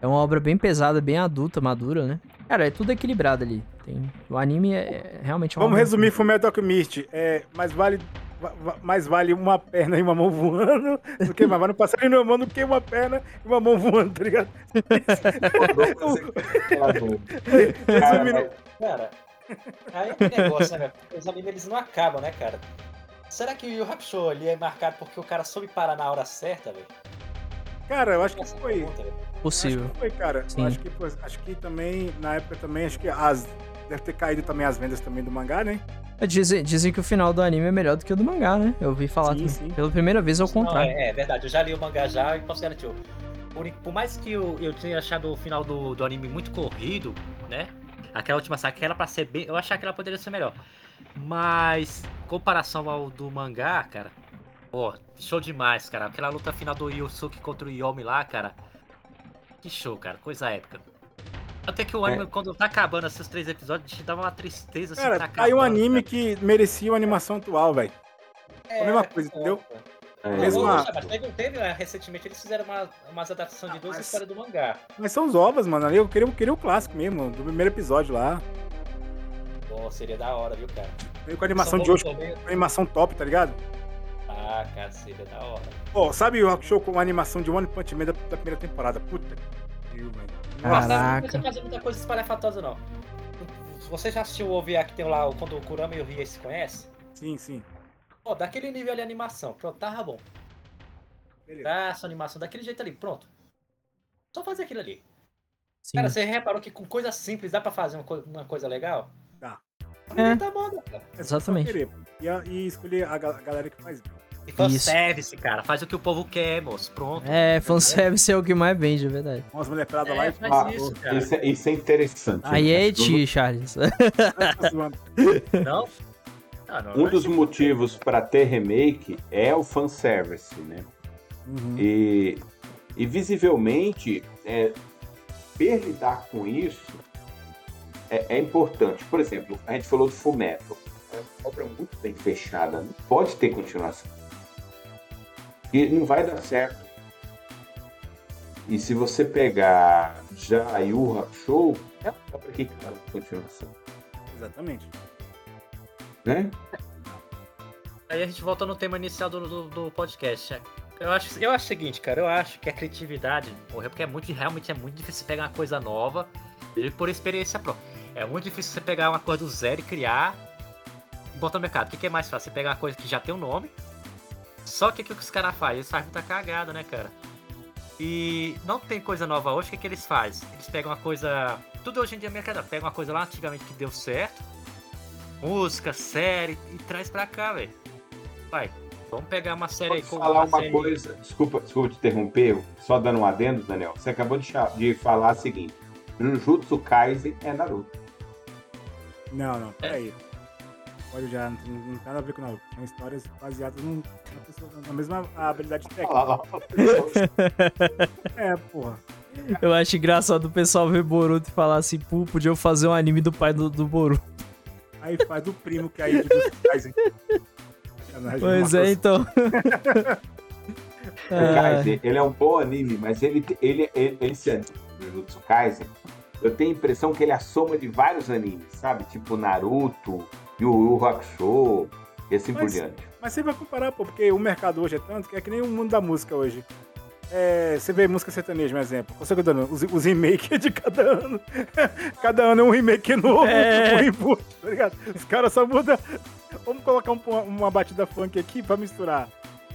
É uma obra bem pesada, bem adulta, madura, né? Cara, é tudo equilibrado ali. Tem... O anime é, é realmente uma Vamos resumir Fullmetal Alchemist. É, mais vale va- va- mais vale uma perna e uma mão voando do que mais vale um passarinho numa mão do que uma perna e uma mão voando, tá ligado? Resumindo, Cara, aí é que negócio, né? velho? Os animes eles não acabam, né, cara? Será que o Yu Hakusho ali é marcado porque o cara soube parar na hora certa, velho? Cara, eu acho que foi. possível. Acho que foi, cara. Sim. Eu acho que, pô, acho que também, na época também, acho que as. Deve ter caído também as vendas também do mangá, né? Dizem, dizem que o final do anime é melhor do que o do mangá, né? Eu ouvi falar Sim, sim. Pela primeira vez ao Não, contrário. é, é verdade, eu já li o mangá já e posso garantir. Por, por mais que eu, eu tenha achado o final do, do anime muito corrido, né? Aquela última saga que era pra ser bem. Eu achava que ela poderia ser melhor. Mas, em comparação ao do mangá, cara. Pô, show demais, cara. Aquela luta final do Yusuke contra o Yomi lá, cara. Que show, cara. Coisa épica. Até que o anime, quando tá acabando esses três episódios, te dava uma tristeza assim. Cara, tá tá aí um anime cara. que merecia uma animação atual, velho. É, a mesma coisa, entendeu? É, Mesmo Ô, a- ô, mas teve, teve, né, recentemente eles fizeram uma, umas adaptações de Ah, duas mas- histórias do mangá. Mas são os ovos, mano. Ali eu queria, eu queria o clássico mesmo, do primeiro episódio lá. Pô, seria da hora, viu, cara? Veio com a animação de hoje, com animação top, tá ligado? Ah, seria da hora. Pô, sabe o Hakusho com a animação de One Punch Man da, da primeira temporada? Puta que pariu, velho. Mas não Caraca. precisa fazer muita coisa espalhafatosa, não. Você já assistiu o OVA que tem lá o- quando o Kurama e o Rie se conhecem? Sim, sim. Pô, daquele nível ali de animação. Pronto, tava bom. Beleza. Traço, animação, daquele jeito ali, pronto. Só fazer aquilo ali. Sim. Cara, você reparou que com coisa simples dá pra fazer uma, co- uma coisa legal? Dá. É. Tá bom, cara. É só Exatamente. E, a- e escolher a, ga- a galera que faz bem. E fanservice, cara. Faz o que o povo quer, moço. Pronto. É, fanservice é o que mais vende, é verdade. Umas mulher pelada lá É, e faz Ah, isso, cara. isso, é, isso é interessante. Aí é né? eti, Charles. Tá zoando. Não? Ah, não, Um não. dos motivos para ter remake é o fanservice, né? Uhum. E, e visivelmente, é, per lidar com isso é, é importante. Por exemplo, a gente falou do Fullmetal. É uma obra muito bem fechada. Não pode ter continuação. E não vai dar certo. E se você pegar já Yu Hakusho, é uma obra que cara continuação. Exatamente. Né? Aí a gente volta no tema inicial do, do, do podcast. Eu acho, eu acho o seguinte, cara, eu acho que a criatividade morreu porque é muito, realmente é muito difícil pegar uma coisa nova e por experiência própria. É muito difícil você pegar uma coisa do zero e criar e botar no mercado. O que, que é mais fácil? Você pegar uma coisa que já tem um nome. Só que o que os caras fazem? Eles fazem muita cagada, né, cara? E não tem coisa nova hoje, o que, que eles fazem? Eles pegam uma coisa. Tudo hoje em dia é mercado. Pega uma coisa lá antigamente que deu certo. Música, série, e traz pra cá, velho. Vai. Vamos pegar uma série aí Posso como falar uma série- coisa? Desculpa, desculpa te interromper, só dando um adendo, Daniel. Você acabou de, de falar o seguinte: Jujutsu Kaisen é Naruto. Não, não, peraí. Pode já, não tem, não tem nada a ver com Naruto. São histórias baseadas num- na, pessoa- na mesma habilidade técnica. Lá. É, porra. Eu acho engraçado o pessoal ver Boruto e falar assim, pô, podia fazer um anime do pai do, do Boruto. Aí faz o primo que aí de Kaisen. Sacanagem, Pois uma é, então. O Ah, Kaisen, ele é um bom anime, mas ele, ele, ele, esse anime, Jujutsu Kaisen, eu tenho a impressão que ele é a soma de vários animes, sabe? Tipo Naruto, Yu Yu Hakusho, e assim por Mas- diante. Mas você vai comparar, pô, porque o mercado hoje é tanto que é que nem o mundo da música hoje. É, você vê música sertaneja, um exemplo. Você dando os, os remakes de cada ano. cada ano é um remake novo, É. um reboot, tá ligado? Os caras só mudam. Vamos colocar um- uma batida funk aqui pra misturar.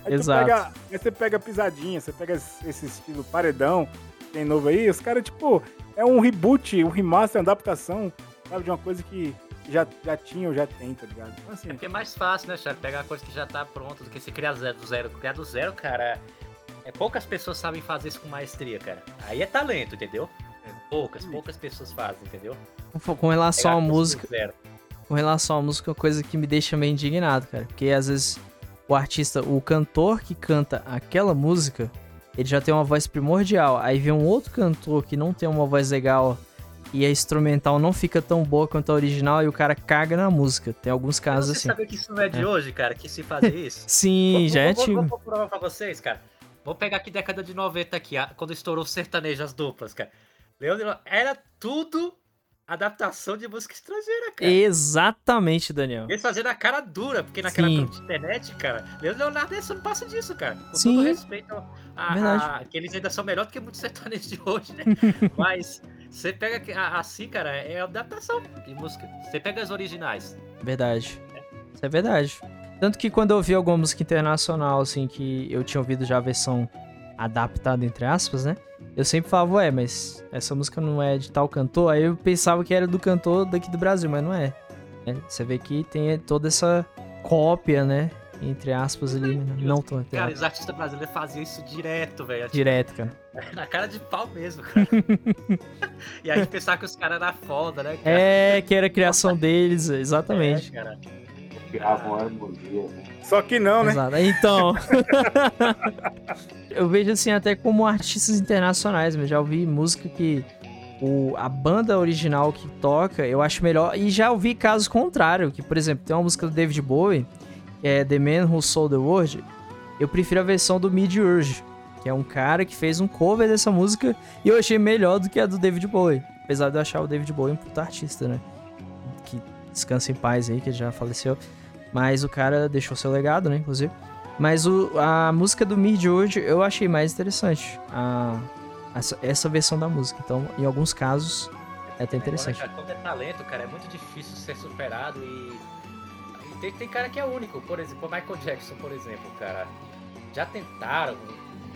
Aí tu Exato. pega, aí você pega pisadinha, você pega esse esse estilo paredão, que tem novo aí, os caras, tipo, é um reboot, um remaster, uma adaptação, sabe, de uma coisa que já, já tinha ou já tem, tá ligado? Então, assim, Porque é mais fácil, né, Charles? Pegar uma coisa que já tá pronta do que se criar zero do zero. Criar do zero, cara, é poucas pessoas sabem fazer isso com maestria, cara. Aí é talento, entendeu? É. Poucas, poucas pessoas fazem, entendeu? com relação à música, com relação à música, é uma coisa que me deixa meio indignado, cara. Porque às vezes o artista, o cantor que canta aquela música, ele já tem uma voz primordial. Aí vem um outro cantor que não tem uma voz legal e a instrumental não fica tão boa quanto a original e o cara caga na música. Tem alguns casos Você assim. sabe que isso não é de hoje, cara, que se fazer isso? Sim, Vou- já é vou- vou- antigo. Vou provar pra vocês, cara. Vou pegar aqui década de 90 aqui, a- quando estourou o sertanejo, as duplas, cara. Leandro, era tudo adaptação de música estrangeira, cara. Exatamente, Daniel. Eles fazendo a cara dura, porque naquela internet, cara, Leandro Leonardo isso não passa disso, cara. Com Sim. todo respeito a, Verdade. a, que eles ainda são melhor do que muitos sertanejos de hoje, né? Mas você pega a- assim, cara, é adaptação de música. Você pega as originais. Verdade. Isso é verdade. Tanto que quando eu ouvi alguma música internacional, assim, que eu tinha ouvido já a versão adaptada, entre aspas, né? Eu sempre falava, ué, mas essa música não é de tal cantor. Aí eu pensava que era do cantor daqui do Brasil, mas não é. né? Você vê que tem toda essa cópia, né? Entre aspas ali, né? não tão entre Cara, os artistas brasileiros faziam isso direto, velho. Direto, cara. Na cara de pau mesmo, cara. e aí pensava que os caras eram foda, né, cara? É, que era a criação deles, exatamente. É, cara. Gravam harmonia, né? só que não, né? Exato. Então. eu vejo assim até como artistas internacionais, mas já ouvi música que o, a banda original que toca, eu acho melhor. E já ouvi casos contrários, que, por exemplo, tem uma música do David Bowie, que é The Man Who Sold the World. Eu prefiro a versão do Mid Urge, que é um cara que fez um cover dessa música e eu achei melhor do que a do David Bowie. Apesar de eu achar o David Bowie um puta artista, né? Que descansa em paz aí, que já faleceu. Mas o cara deixou seu legado, né, inclusive. Mas o, a música do Mid hoje eu achei mais interessante. A, essa, essa versão da música. Então, em alguns casos, é até interessante. Agora, cara, quando é talento, cara, é muito difícil ser superado e. tem, tem cara que é único, por exemplo, o Michael Jackson, por exemplo, cara. Já tentaram,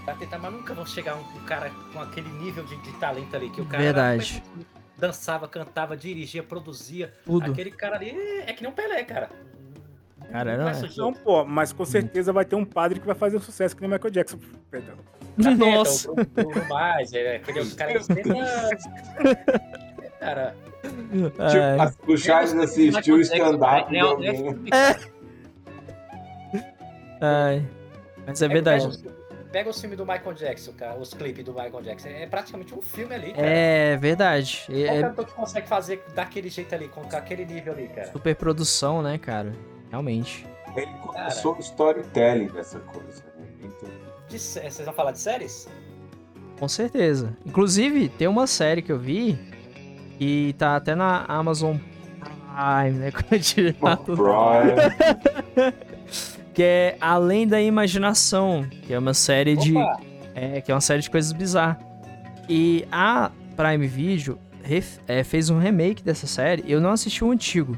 já tentaram, mas nunca vão chegar um, um cara com aquele nível de, de talento ali, que o cara Verdade. era- dançava, cantava, dirigia, produzia. Tudo. Aquele cara ali é que nem um Pelé, cara. Cara, não é. Não, pô, mas com certeza vai ter um padre que vai fazer um sucesso que nem o Michael Jackson. Perdão. Nossa. O Bruno, Mais, é, aquele cara que. Cara, Tipo, o Charles assistiu o stand-up de É, é, ai. Mas é verdade. Pega, o filme do Michael Jackson, cara, os clipes do Michael Jackson. É praticamente um filme ali, cara. É verdade. É, Qual é cantor que consegue fazer daquele jeito ali, com aquele nível ali, cara? super produção, né, cara? Realmente. Ele começou o storytelling dessa coisa. Né? Então, De vocês vão falar de séries? Com certeza. Inclusive, tem uma série que eu vi e tá até na Amazon Prime, né? Continuar tudo. Brian, Que é Além da Imaginação, que é uma série de. Opa! É, que é uma série de coisas bizarras. E a Prime Video ref- é, fez um remake dessa série. Eu não assisti o antigo,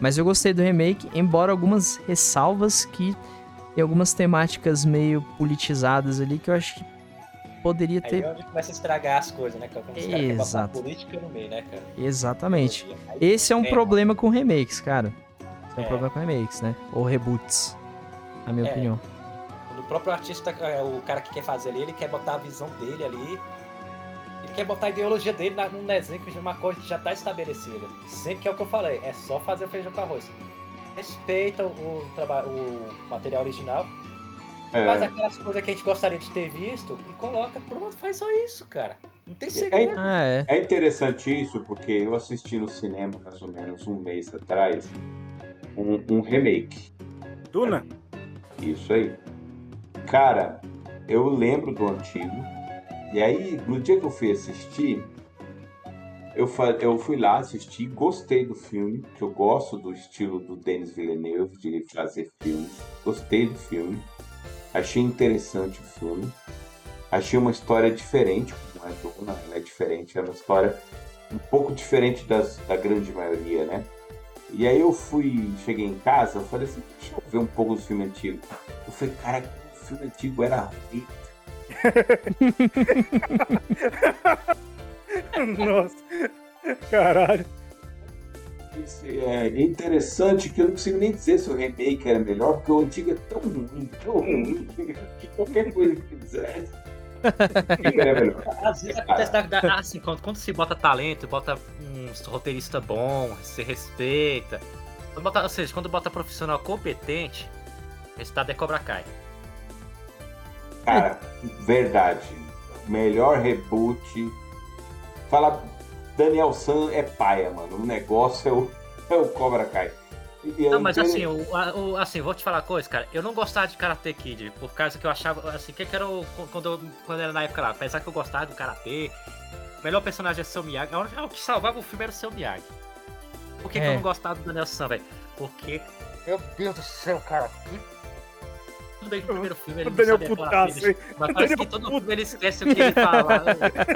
mas eu gostei do remake, embora algumas ressalvas que tem algumas temáticas meio politizadas ali que eu acho que poderia Aí ter. é onde começa a estragar as coisas, né, cara? Quando Exato. política no meio, né, cara? Exatamente. Aí- Esse é um É. problema com remakes, cara. Esse é um É. problema com remakes, né? Ou reboots, na minha É. opinião. Quando o próprio artista, é, o cara que quer fazer ali, ele quer botar a visão dele ali. Ele quer botar a ideologia dele num desenho que é uma coisa que já tá estabelecida. Sempre que é o que eu falei, é só fazer feijão com arroz. Respeita o, o, o material original, faz É, aquelas coisas que a gente gostaria de ter visto e coloca, pronto, faz só isso, cara. Não tem segredo. Ah, é. é interessante isso, porque eu assisti no cinema, mais ou menos um mês atrás, um, um remake. Duna? Isso aí. Cara, eu lembro do antigo. E aí, no dia que eu fui assistir, eu, eu fui lá assistir, gostei do filme, que eu gosto do estilo do Denis Villeneuve de fazer filmes. Gostei do filme. Achei interessante o filme. Achei uma história diferente, como é Duna, ela é diferente, é uma história um pouco diferente das, da grande maioria, né? E aí eu fui, cheguei em casa, eu falei assim, deixa eu ver um pouco do filme antigo. Eu falei, cara, o filme antigo era ruim. Nossa. Caralho. É interessante que eu não consigo nem dizer se o remake era melhor, porque o antigo é tão ruim, tão ruim, que qualquer coisa que fizesse. Às vezes acontece da, da- assim, quando, quando se bota talento, bota um roteirista bom, se respeita. Quando bota- ou seja, quando bota profissional competente, o resultado é Cobra Kai. Cara, verdade. Melhor reboot. Fala, Daniel San é paia, mano. O negócio é o, é o Cobra Kai. E é Não, mas inter- assim, o, o- assim, vou te falar uma coisa, cara. Eu não gostava de Karate Kid, por causa que eu achava, assim, que que era o, quando, eu- quando era na época lá, apesar que eu gostava do Karate, o melhor personagem é seu Miyagi. A única- O que salvava o filme era o seu Miyagi. Por que, que É. eu não gostava do Daniel San, velho? Porque, meu Deus do céu, cara. que- Tudo bem que no primeiro filme ele O não Daniel sabia falar putaço, hein? mas parece que todo puto. mundo ele esquece o que ele fala,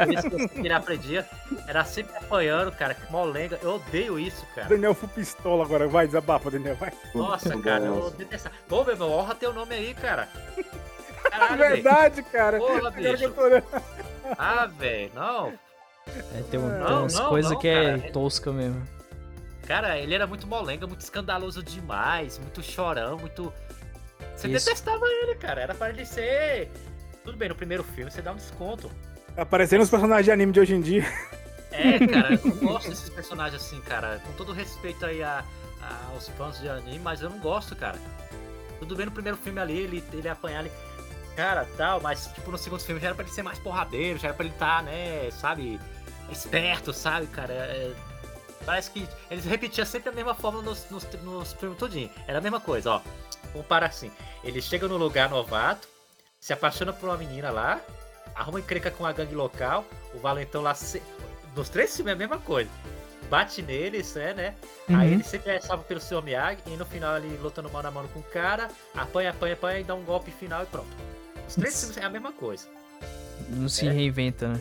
ele esquece o que ele aprendia. Era sempre apanhando, cara, que molenga. Eu odeio isso, cara. Daniel foi pistola agora. Vai, desabafa, Daniel. Vai. Nossa, cara, eu detestava. Pô, meu irmão, honra teu nome aí, cara. É Caralho, verdade, cara. Porra, Agora que eu bicho. tô olhando. Ah, velho, não. É, tem, um- tem Não, umas não, coisas que é cara. tosca mesmo. Cara, ele era muito molenga, muito escandaloso demais, muito chorão, muito. Você Isso. detestava ele, cara. Era pra ele ser. Tudo bem, no primeiro filme você dá um desconto. Tá parecendo os personagens de anime de hoje em dia. É, cara, eu não gosto desses personagens assim, cara. Com todo respeito aí a, a- aos fãs de anime, mas eu não gosto, cara. Tudo bem no primeiro filme ali, ele, ele apanhar ali. Cara, tal, mas tipo no segundo filme já era pra ele ser mais porradeiro, já era pra ele estar, né, sabe, esperto, sabe, cara. É, parece que eles repetiam sempre a mesma forma nos, nos, nos filmes todinho. Era a mesma coisa, ó. Compara assim. Ele chega no lugar novato, se apaixona por uma menina lá, arruma encrenca com a gangue local, o valentão lá. se- Nos três filmes é a mesma coisa. Bate neles, é, né? Aí Uhum. ele sempre é salvo pelo seu Miyagi e no final ele lutando mano a mano com o cara, apanha, apanha, apanha e dá um golpe final e pronto. Os três filmes é a mesma coisa. Não se É. reinventa, né?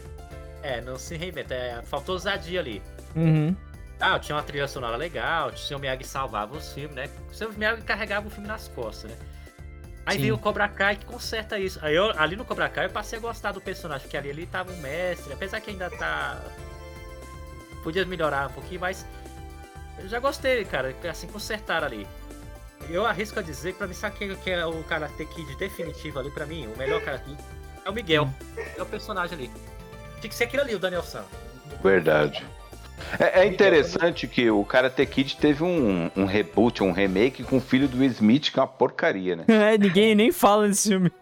É, não se reinventa, é, faltou ousadia ali. Uhum. Ah, tinha uma trilha sonora legal, o seu Miyagi salvava os filmes, né? O seu Miyagi carregava o filme nas costas, né? Aí Sim. veio o Cobra Kai que conserta isso. Aí eu, ali no Cobra Kai eu passei a gostar do personagem, porque ali ele tava um mestre, apesar que ainda tá. Podia melhorar um pouquinho, mas. Eu já gostei, cara, assim, consertaram ali. Eu arrisco a dizer que pra mim, sabe quem que é o Karate Kid definitivo ali pra mim? O melhor Karate Kid é o Miguel. É o personagem ali. Tinha que ser aquele ali, o Daniel San. Verdade. É, é interessante que o Karate Kid teve um, um reboot, um remake com o filho do Smith, que é uma porcaria, né? É, ninguém nem fala desse filme.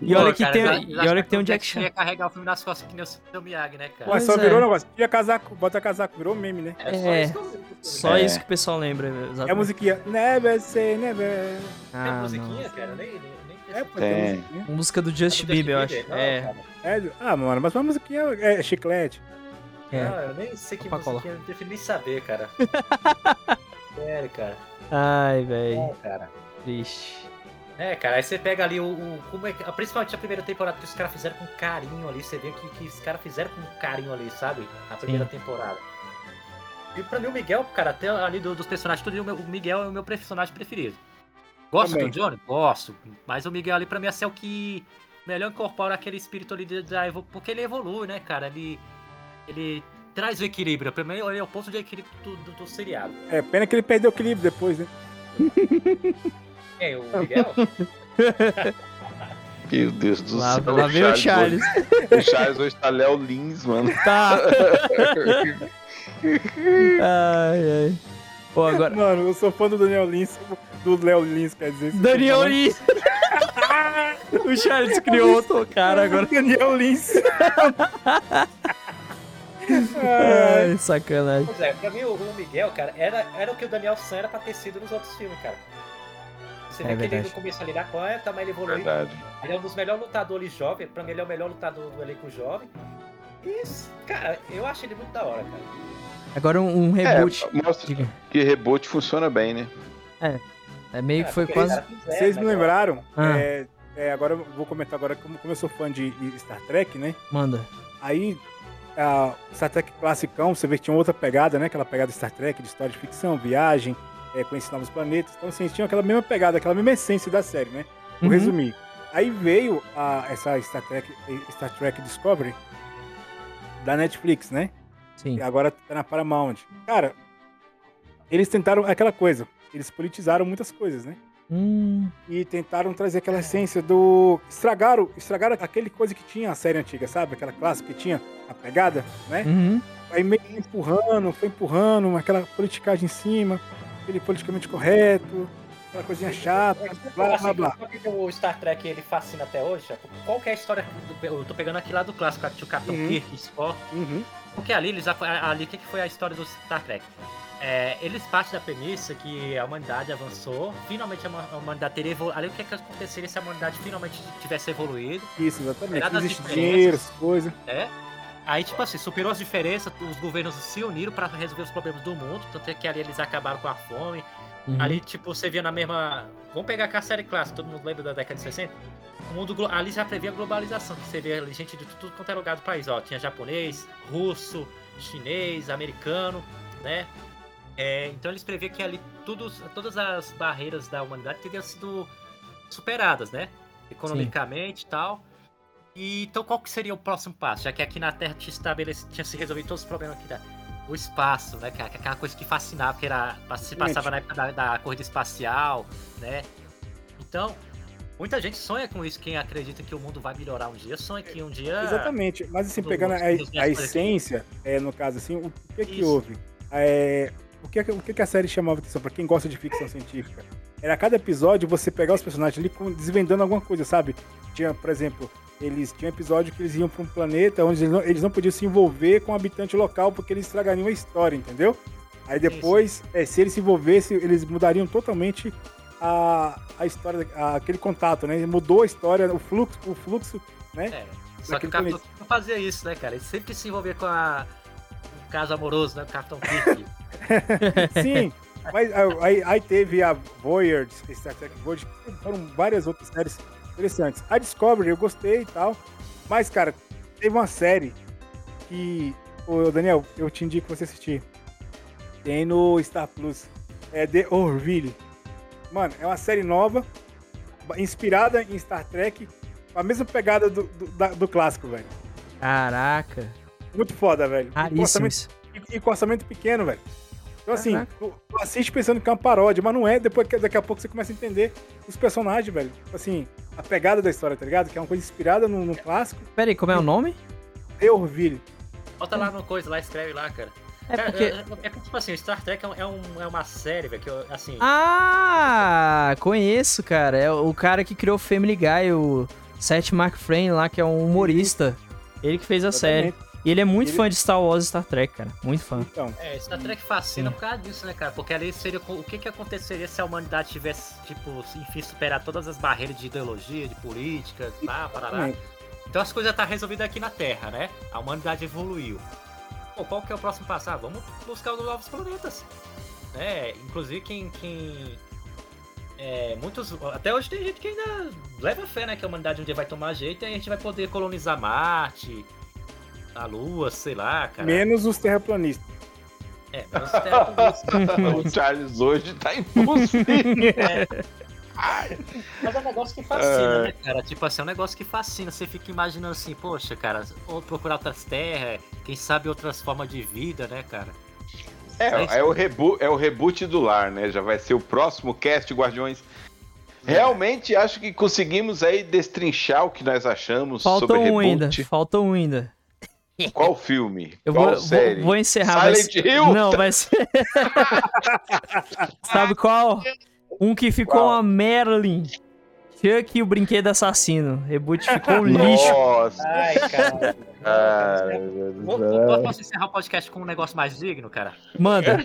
E olha Pô, que cara, tem, e olha que tem um Jack Chan. ia carregar o filme nas costas que nem o seu Miyagi, né, cara? Mas só é. virou um negócio. Tira casaco, bota casaco, virou meme, né? É só É, isso que eu. Só É. isso que o pessoal lembra. É a Exatamente. musiquinha. Never say never. Tem Ah, musiquinha, não. cara? Nem, nem, É, pô, Tem. Música do Justin Bieber, eu acho. Não, É. É, ah, mano, mas uma musiquinha é chiclete. É. Não, eu nem sei que Coca-Cola. musiquinha, eu não prefiro nem saber, cara. Sério, cara. Ai, velho. É, cara. Triste. É, cara, aí você pega ali o. o como é, que- principalmente a primeira temporada que os caras fizeram com carinho ali. Você vê que, que os caras fizeram com carinho ali, sabe? A primeira temporada. E pra mim o Miguel, cara, até ali do- dos personagens, tudo, o meu- o Miguel é o meu personagem preferido. Gosto Também. do Johnny? Gosto. Mas o Miguel ali pra mim assim, é o que melhor incorpora aquele espírito ali de- da evo- Porque ele evolui, né, cara? Ele. Ele traz o equilíbrio. Pra mim, ele é o ponto de equilíbrio do, do, do seriado. É, pena que ele perdeu o equilíbrio depois, né? É, o Miguel? Meu Deus do Lá, céu. lá veio o Charles. hoje- O Charles hoje tá Léo Lins, mano. Tá. ai, ai. Pô, agora. Mano, eu sou fã do Daniel Lins, do Léo Lins, quer dizer. Daniel Lins. o Charles criou outro cara agora. Daniel Lins. Ai, sacanagem. Pois é, pra mim o, o Miguel, cara, era, era o que o Daniel San era pra ter sido nos outros filmes, cara. Você É vê que ele verdade. no começo ali na apanha, também ele evoluiu. Verdade. Ele é um dos melhores lutadores jovens, pra mim ele é o melhor lutador do elenco jovem. E, cara, eu acho ele muito da hora, cara. Agora um, um reboot. É, mostra Diga. que reboot funciona bem, né? É meio que Cara, foi quase. fizeram, Vocês me né, lembraram? Ah. é, é, agora eu vou comentar agora, como, como eu sou fã de Star Trek, né? Manda. Aí, a Star Trek classicão, você vê que tinha outra pegada, né? Aquela pegada Star Trek, de história de ficção, viagem, é, conhecer novos planetas. Então, assim, tinha aquela mesma pegada, aquela mesma essência da série, né? Vou Uhum. resumir. Aí veio a, essa Star Trek, Star Trek Discovery da Netflix, né? Sim. E agora tá na Paramount. Cara, eles tentaram aquela coisa. Eles politizaram muitas coisas, né? Hum, E tentaram trazer aquela essência do. Estragaram, estragaram aquele coisa que tinha a série antiga, sabe? Aquela clássica que tinha a pegada, né? uhum. Aí meio que empurrando, foi empurrando, aquela politicagem em cima, aquele politicamente correto, aquela coisinha chata, blá blá blá. Por que o Star Trek ele fascina até hoje? Qual que é a história? Do, eu tô pegando aqui lá do clássico, que tinha o Capitão Uhum. Kirk, Spock. Uhum. Porque ali, eles, ali o que foi a história do Star Trek? É, eles partem da premissa que a humanidade avançou, finalmente a huma- a humanidade teria evoluído. Ali o que, que aconteceria se a humanidade finalmente tivesse evoluído, Isso, exatamente. Existe dinheiro, essas coisas. né? Aí, tipo assim, superou as diferenças, os governos se uniram pra resolver os problemas do mundo, tanto é que ali eles acabaram com a fome. uhum. Ali, tipo, você via na mesma. Vamos pegar a série clássica, todo mundo lembra da década de 60? O mundo glo- ali já previa a globalização, que você vê ali gente de tudo quanto é lugar do país, ó. Tinha japonês, russo, chinês, americano, né? É, então eles previam que ali tudo, todas as barreiras da humanidade teriam sido superadas, né? Economicamente e tal. E então qual que seria o próximo passo? Já que aqui na Terra tinha, estabelecido, tinha se resolvido todos os problemas aqui da, o espaço, né? Que é aquela coisa que fascinava, que era. Se passava na época da, da corrida espacial, né? Então, muita gente sonha com isso. Quem acredita que o mundo vai melhorar um dia, sonha que um dia. Exatamente. Mas assim, do- pegando a, a essência, é, no caso assim, o que que Isso. houve? É, o que, o que que a série chamava atenção pra quem gosta de ficção científica? Era cada episódio você pegar os personagens ali desvendando alguma coisa, sabe? Tinha, por exemplo, eles tinham um episódio que eles iam pra um planeta onde eles não, eles não podiam se envolver com o habitante local porque eles estragariam a história, entendeu? Aí depois, é, se eles se envolvessem, eles mudariam totalmente a, a história, a- aquele contato, né? Mudou a história, o fluxo, o fluxo, né? É, só que o Capitão não fazia isso, né, cara? Ele sempre se envolvia com a. o caso amoroso, né? O Capitão Kirk. Sim, mas aí, aí teve a Voyager, Star Trek Voyager, foram várias outras séries interessantes. A Discovery eu gostei e tal, mas, cara, teve uma série que, ô Daniel, eu te indico você assistir. Tem no Star Plus, é The Orville. Mano, é uma série nova, inspirada em Star Trek, com a mesma pegada do, do, da- do clássico, velho. Caraca. Muito foda, velho. E com Raríssimo orçamento isso. e, e com orçamento pequeno, velho. Então, assim, Caraca. tu, tu assiste pensando que é uma paródia, mas não é. Depois que daqui a pouco você começa a entender os personagens, velho. Tipo Assim, a pegada da história, tá ligado? Que é uma coisa inspirada no, no clássico. Pera aí, como é o nome? The Orville. Bota lá no coisa, lá escreve lá, cara. É porque. é, é que, tipo assim, Star Trek é, um- é um- é uma série, velho, que eu, assim. Ah, conheço, cara. É o cara que criou Family Guy, o Seth MacFarlane lá, que é um humorista. Ele que fez a série. E ele é muito Ele- fã de Star Wars e Star Trek, cara. Muito fã. Então, É, Star Trek fascina Sim. por causa disso, né, cara? Porque ali seria o que que aconteceria se a humanidade tivesse, tipo, enfim, superar todas as barreiras de ideologia, de política, pá, parará. Então as coisas tá resolvidas aqui na Terra, né? A humanidade evoluiu. Pô, qual que é o próximo passo? Ah, vamos buscar os novos planetas. É, inclusive quem, quem é, muitos. Até hoje tem gente que ainda leva fé, né? Que a humanidade um dia vai tomar jeito e a gente vai poder colonizar Marte, a Lua, sei lá, cara. Menos os terraplanistas. É, menos os terraplanistas. o Charles hoje tá impossível. Mas é um negócio que fascina, né, cara? Tipo assim, é um negócio que fascina. Você fica imaginando assim, poxa, cara, ou procurar outras terras, quem sabe outras formas de vida, né, cara? É, é, o reboot, é o reboot do lar, né? Já vai ser o próximo cast Guardiões. Realmente acho que conseguimos aí destrinchar o que nós achamos Falta sobre um reboot. ainda. Falta um ainda. Qual filme? Eu qual vou, série? vou, vou encerrar. vai Silent ser- Hill? Não, vai ser. Sabe qual? Um que ficou Qual? uma Merlin. Chuck e o brinquedo assassino. Reboot ficou um lixo. Nossa, Ai, cara. cara. Vou- vou- Posso encerrar o podcast com um negócio mais digno, cara? Manda.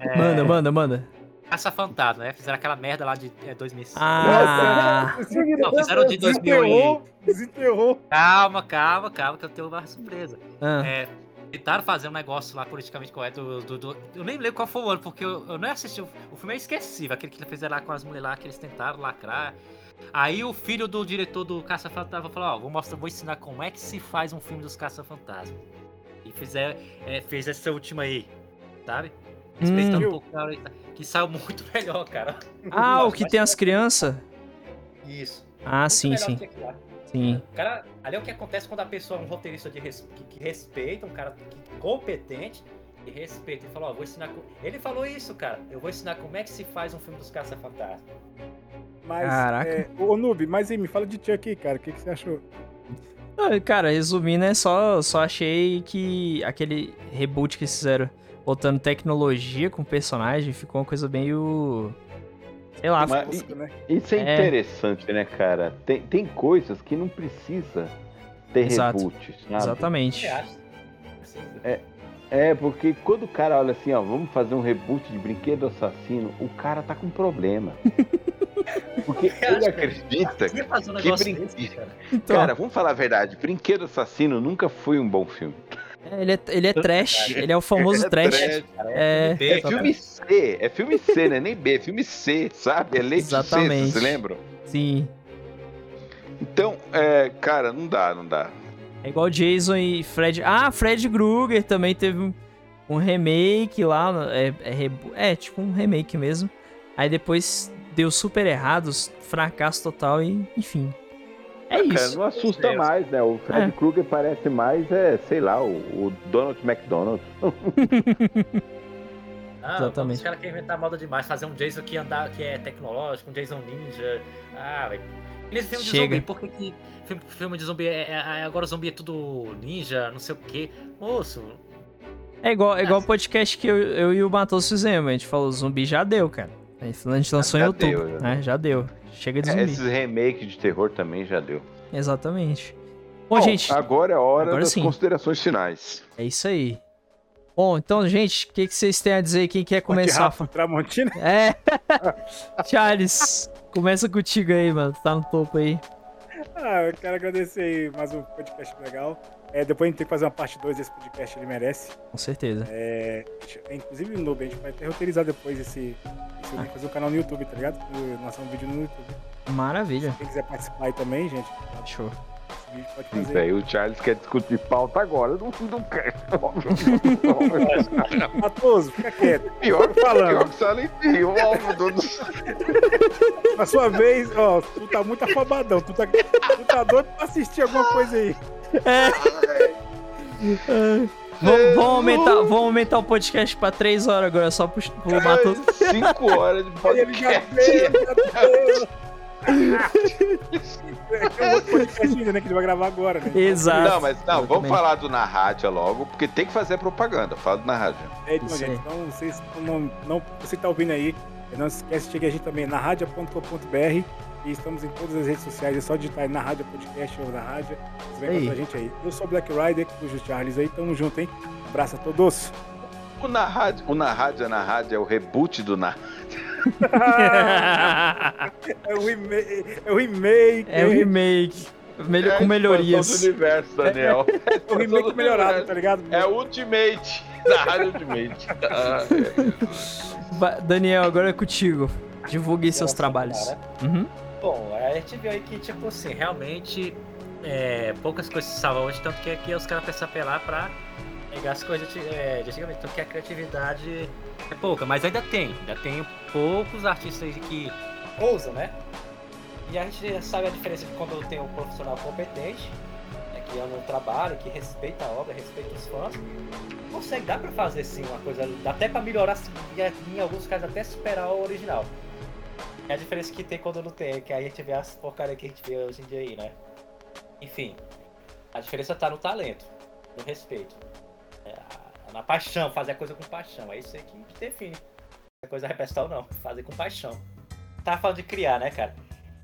É, manda, manda, manda. Caça Fantasma, né? Fizeram aquela merda lá de é, 2005. Ah, Não, fizeram de 2000 e... Desenterrou, desenterrou. Calma, calma, calma, que eu tenho uma surpresa. ah. É, tentaram fazer um negócio lá politicamente correto do, do- do- Eu nem lembro qual foi o ano, porque eu, eu nem assisti. O, o filme é esquecível, aquele que eles fizeram lá com as mulheres lá, que eles tentaram lacrar. Aí o filho do diretor do Caça Fantasma falou, ó, vou mostrar, vou ensinar como é que se faz um filme dos Caça Fantasma. E fizer, é, fez essa última aí, sabe? Respeitando Hum. um pouco que saiu muito melhor, cara. Ah, o que tem as crianças? Isso. Ah, Muito sim, sim. lá. Sim. Cara, ali é o que acontece quando a pessoa é um roteirista de res- que, que respeita, um cara que- competente e respeita. Ele falou, ó, vou ensinar. co- Ele falou isso, cara. Eu vou ensinar como é que se faz um filme dos Caça-Fantasmas. Mas, Caraca. é, ô Noob, mas aí, me fala de Chuck cara. O que, que você achou? Ah, Cara, resumindo, é só, só achei que aquele reboot que eles fizeram, botando tecnologia com personagem, ficou uma coisa meio. Sei lá, Mas- ficou- Tosco, né? Isso é, É. interessante, né, cara? Tem, tem coisas que não precisa ter Exato. reboot, sabe? exatamente. Precisa. É, porque quando o cara olha assim, ó, vamos fazer um reboot de Brinquedo Assassino, o cara tá com problema. Porque ele acredita um que negócio brin- desse, cara? Então, Cara, vamos falar a verdade, Brinquedo Assassino nunca foi um bom filme. É, ele, é, ele é trash, ele é o famoso É trash. trash. É, B, É cara. filme C, é filme C, né? Nem B, é filme C, sabe? É leite Exatamente. C, vocês lembram? sim. Então, é, cara, não dá, não dá. É igual Jason e Fred. Ah, Fred Krueger também teve um, um remake lá. É, é, é, tipo um remake mesmo. Aí depois deu super errados, fracasso total e enfim. É isso. não assusta Deus. mais, né? O Fred É. Krueger parece mais, é, sei lá, o, o Donald McDonald. Ah, Exatamente. Os caras querem inventar moda demais, fazer um Jason que, andar, que é tecnológico, um Jason ninja. Ah, velho. E Nesse filme de Chega. zumbi, por que, que filme, filme de zumbi é, é- é- agora o zumbi é tudo ninja, não sei o quê? Moço, É igual, é igual o podcast que eu, eu e o Matheus fizemos. A gente falou, zumbi já deu, cara. A gente lançou em Já outubro, deu, já né? Já deu. Chega de É, zumbi. esses remakes de terror também já deu. Exatamente. Bom, Bom, gente, agora é a hora agora das sim. considerações finais. é isso aí. Bom, então, gente, o que, que vocês têm a dizer? Quem quer começar? Rafa, Tramontina. É. Charles, começa contigo aí, mano. Tá no topo aí. Ah, eu quero agradecer aí mais um podcast legal. É, depois a gente tem que fazer uma parte 2 desse podcast, ele merece. Com certeza. É, inclusive, no Noob, a gente vai até roteirizar depois esse, esse link, fazer um canal no YouTube, tá ligado? Lançar um vídeo no YouTube. Maravilha. Quem quiser participar aí também, gente, Show. esse vídeo pode Isso fazer. aí, o Charles quer discutir pauta agora, não, não quer. Matoso, fica quieto. pior, Tô falando. pior que ó, meu Deus do. Na sua vez, ó, tu tá muito afobadão. Tu tá, tu tá doido pra assistir alguma coisa aí. Vamos, vamos aumentar, vamos aumentar o podcast pra 3 horas agora, só pro, pro Matheus. Cinco horas de Aí ele já podcast. É é um podcast ainda, né? Que ele vai gravar agora, né? Exato. Não, mas não, vamos falar do Na Rádio logo, porque tem que fazer propaganda. Fala do Na Rádio. É, então, gente, então vocês não, não, você que tá ouvindo aí, não se esquece de seguir a gente também na rádio.com.br e estamos em todas as redes sociais, é só digitar aí na rádio podcast ou na rádio, você vai encontrar a gente aí. Eu sou o Black Rider, o Charles aí, tamo junto, hein? Abraço a todos. O Na Rádio, o Na Rádio é Na Rádio, é o reboot do Na É o remake, é o remake, é o remake. Melho- É com melhorias. do universo, Daniel. é o remake melhorado, tá ligado? É o Ultimate. Na Rádio Ultimate. Ah, é. Daniel, agora é contigo. Divulgue seus trabalhos. Uhum. Bom, a gente viu aí que, tipo assim, realmente é, poucas coisas se salvam hoje, tanto que aqui os caras precisam apelar pra pegar as coisas de, é, de antigamente. Tanto que a criatividade é pouca, mas ainda tem. Ainda tem poucos artistas que ousam, né? E a gente sabe a diferença de quando tem um profissional competente, né, que ama o trabalho, que respeita a obra, respeita os fãs. Consegue, dá pra fazer sim uma coisa, dá até pra melhorar, em alguns casos até superar o original. É a diferença que tem quando não tem, que aí a gente vê as porcarias que a gente vê hoje em dia aí, né? Enfim, a diferença tá no talento, no respeito. É, na paixão, fazer a coisa com paixão. É isso aí que define. A coisa represtar ou não, fazer com paixão. Tá falando de criar, né, cara?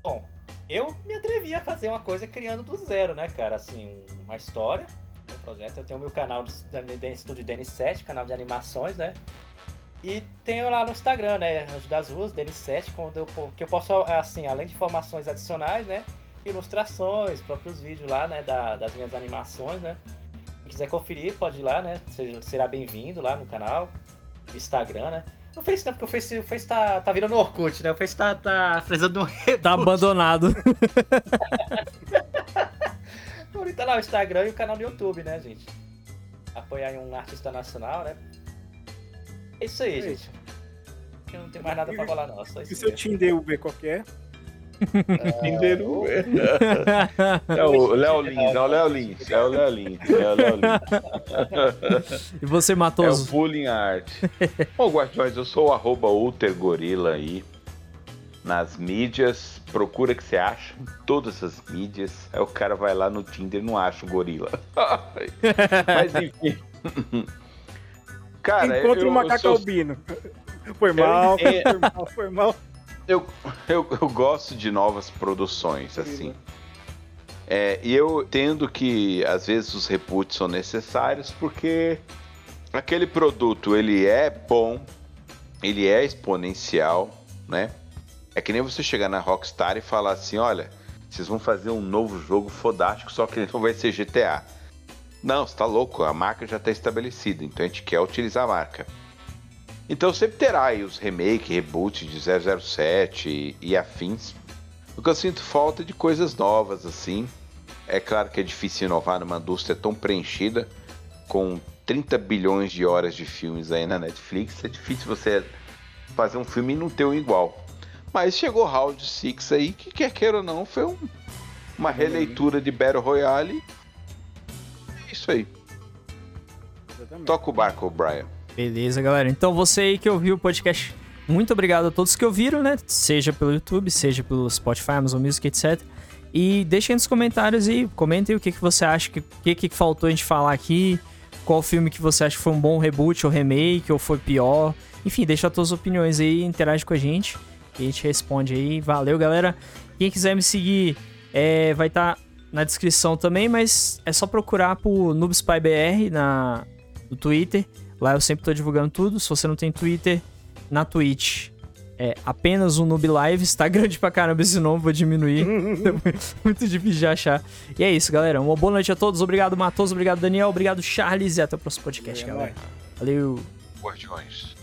Bom, eu me atrevi a fazer uma coisa criando do zero, né, cara? Assim, uma história, um projeto. Eu tenho o meu canal do Estúdio DN7, canal de animações, né? E tenho lá no Instagram, né? Anjo das Ruas, DN7, quando eu, que eu posso, assim, além de informações adicionais, né? Ilustrações, próprios vídeos lá, né? Da, das minhas animações, né? Quem quiser conferir, pode ir lá, né? Será bem-vindo lá no canal, no Instagram, né? No Face não, porque o Face, o Face tá, tá virando Orkut, né? O Face tá, tá precisando de um Tá abandonado. Bonita lá o Instagram e o canal do YouTube, né, gente? Apoiar um artista nacional, né? É isso aí, é gente. Isso. Eu não tenho mais nada pra falar, não. Só isso e seu Tinder Uber qualquer? Tinder Uber. É o Léo Lins, é o Léo Lins, é o Léo Lins, é o Léo Lins. E você, Matoso? É o Pulling Art. Ô, Guardiões, eu sou o arroba Gorila aí. Nas mídias, procura que você acha. Todas as mídias. Aí o cara vai lá no Tinder e não acha o gorila. Mas enfim. Cara, Encontre o macaco sou... albino. Foi mal, é... foi mal, foi mal. Eu, eu, eu gosto de novas produções, assim. É, e eu entendo que às vezes os reboots são necessários porque aquele produto ele é bom, ele é exponencial, né? É que nem você chegar na Rockstar e falar assim, olha, vocês vão fazer um novo jogo fodástico, só que ele não vai ser GTA. Não, você tá louco, a marca já está estabelecida, então a gente quer utilizar a marca. Então sempre terá aí os remake, reboot de 007 e, e afins. O que eu sinto falta é de coisas novas assim. É claro que é difícil inovar numa indústria tão preenchida, com 30 bilhões de horas de filmes aí na Netflix. É difícil você fazer um filme e não ter um igual. Mas chegou Round 6 aí, que quer queira ou não, foi um, uma releitura de Battle Royale isso aí. Exatamente. Toca o barco, Brian. Beleza, galera. Então você aí que ouviu o podcast, muito obrigado a todos que ouviram, né? Seja pelo YouTube, seja pelo Spotify, Amazon Music, etc. E deixem nos comentários aí, comentem o que, que você acha, o que, que faltou a gente falar aqui, qual filme que você acha que foi um bom reboot ou remake, ou foi pior. Enfim, deixa as suas opiniões aí, interage com a gente. E a gente responde aí. Valeu, galera. Quem quiser me seguir, é, vai estar tá na descrição também, mas é só procurar por NoobSpyBR na, no Twitter. Lá eu sempre tô divulgando tudo. Se você não tem Twitter, na Twitch é apenas um Noob Live. Está grande pra caramba esse nome, vou diminuir. Muito difícil de achar. E é isso, galera. Uma boa noite a todos. Obrigado, Matos. Obrigado, Daniel. Obrigado, Charles. E até o próximo podcast, galera. Valeu. Guardiões.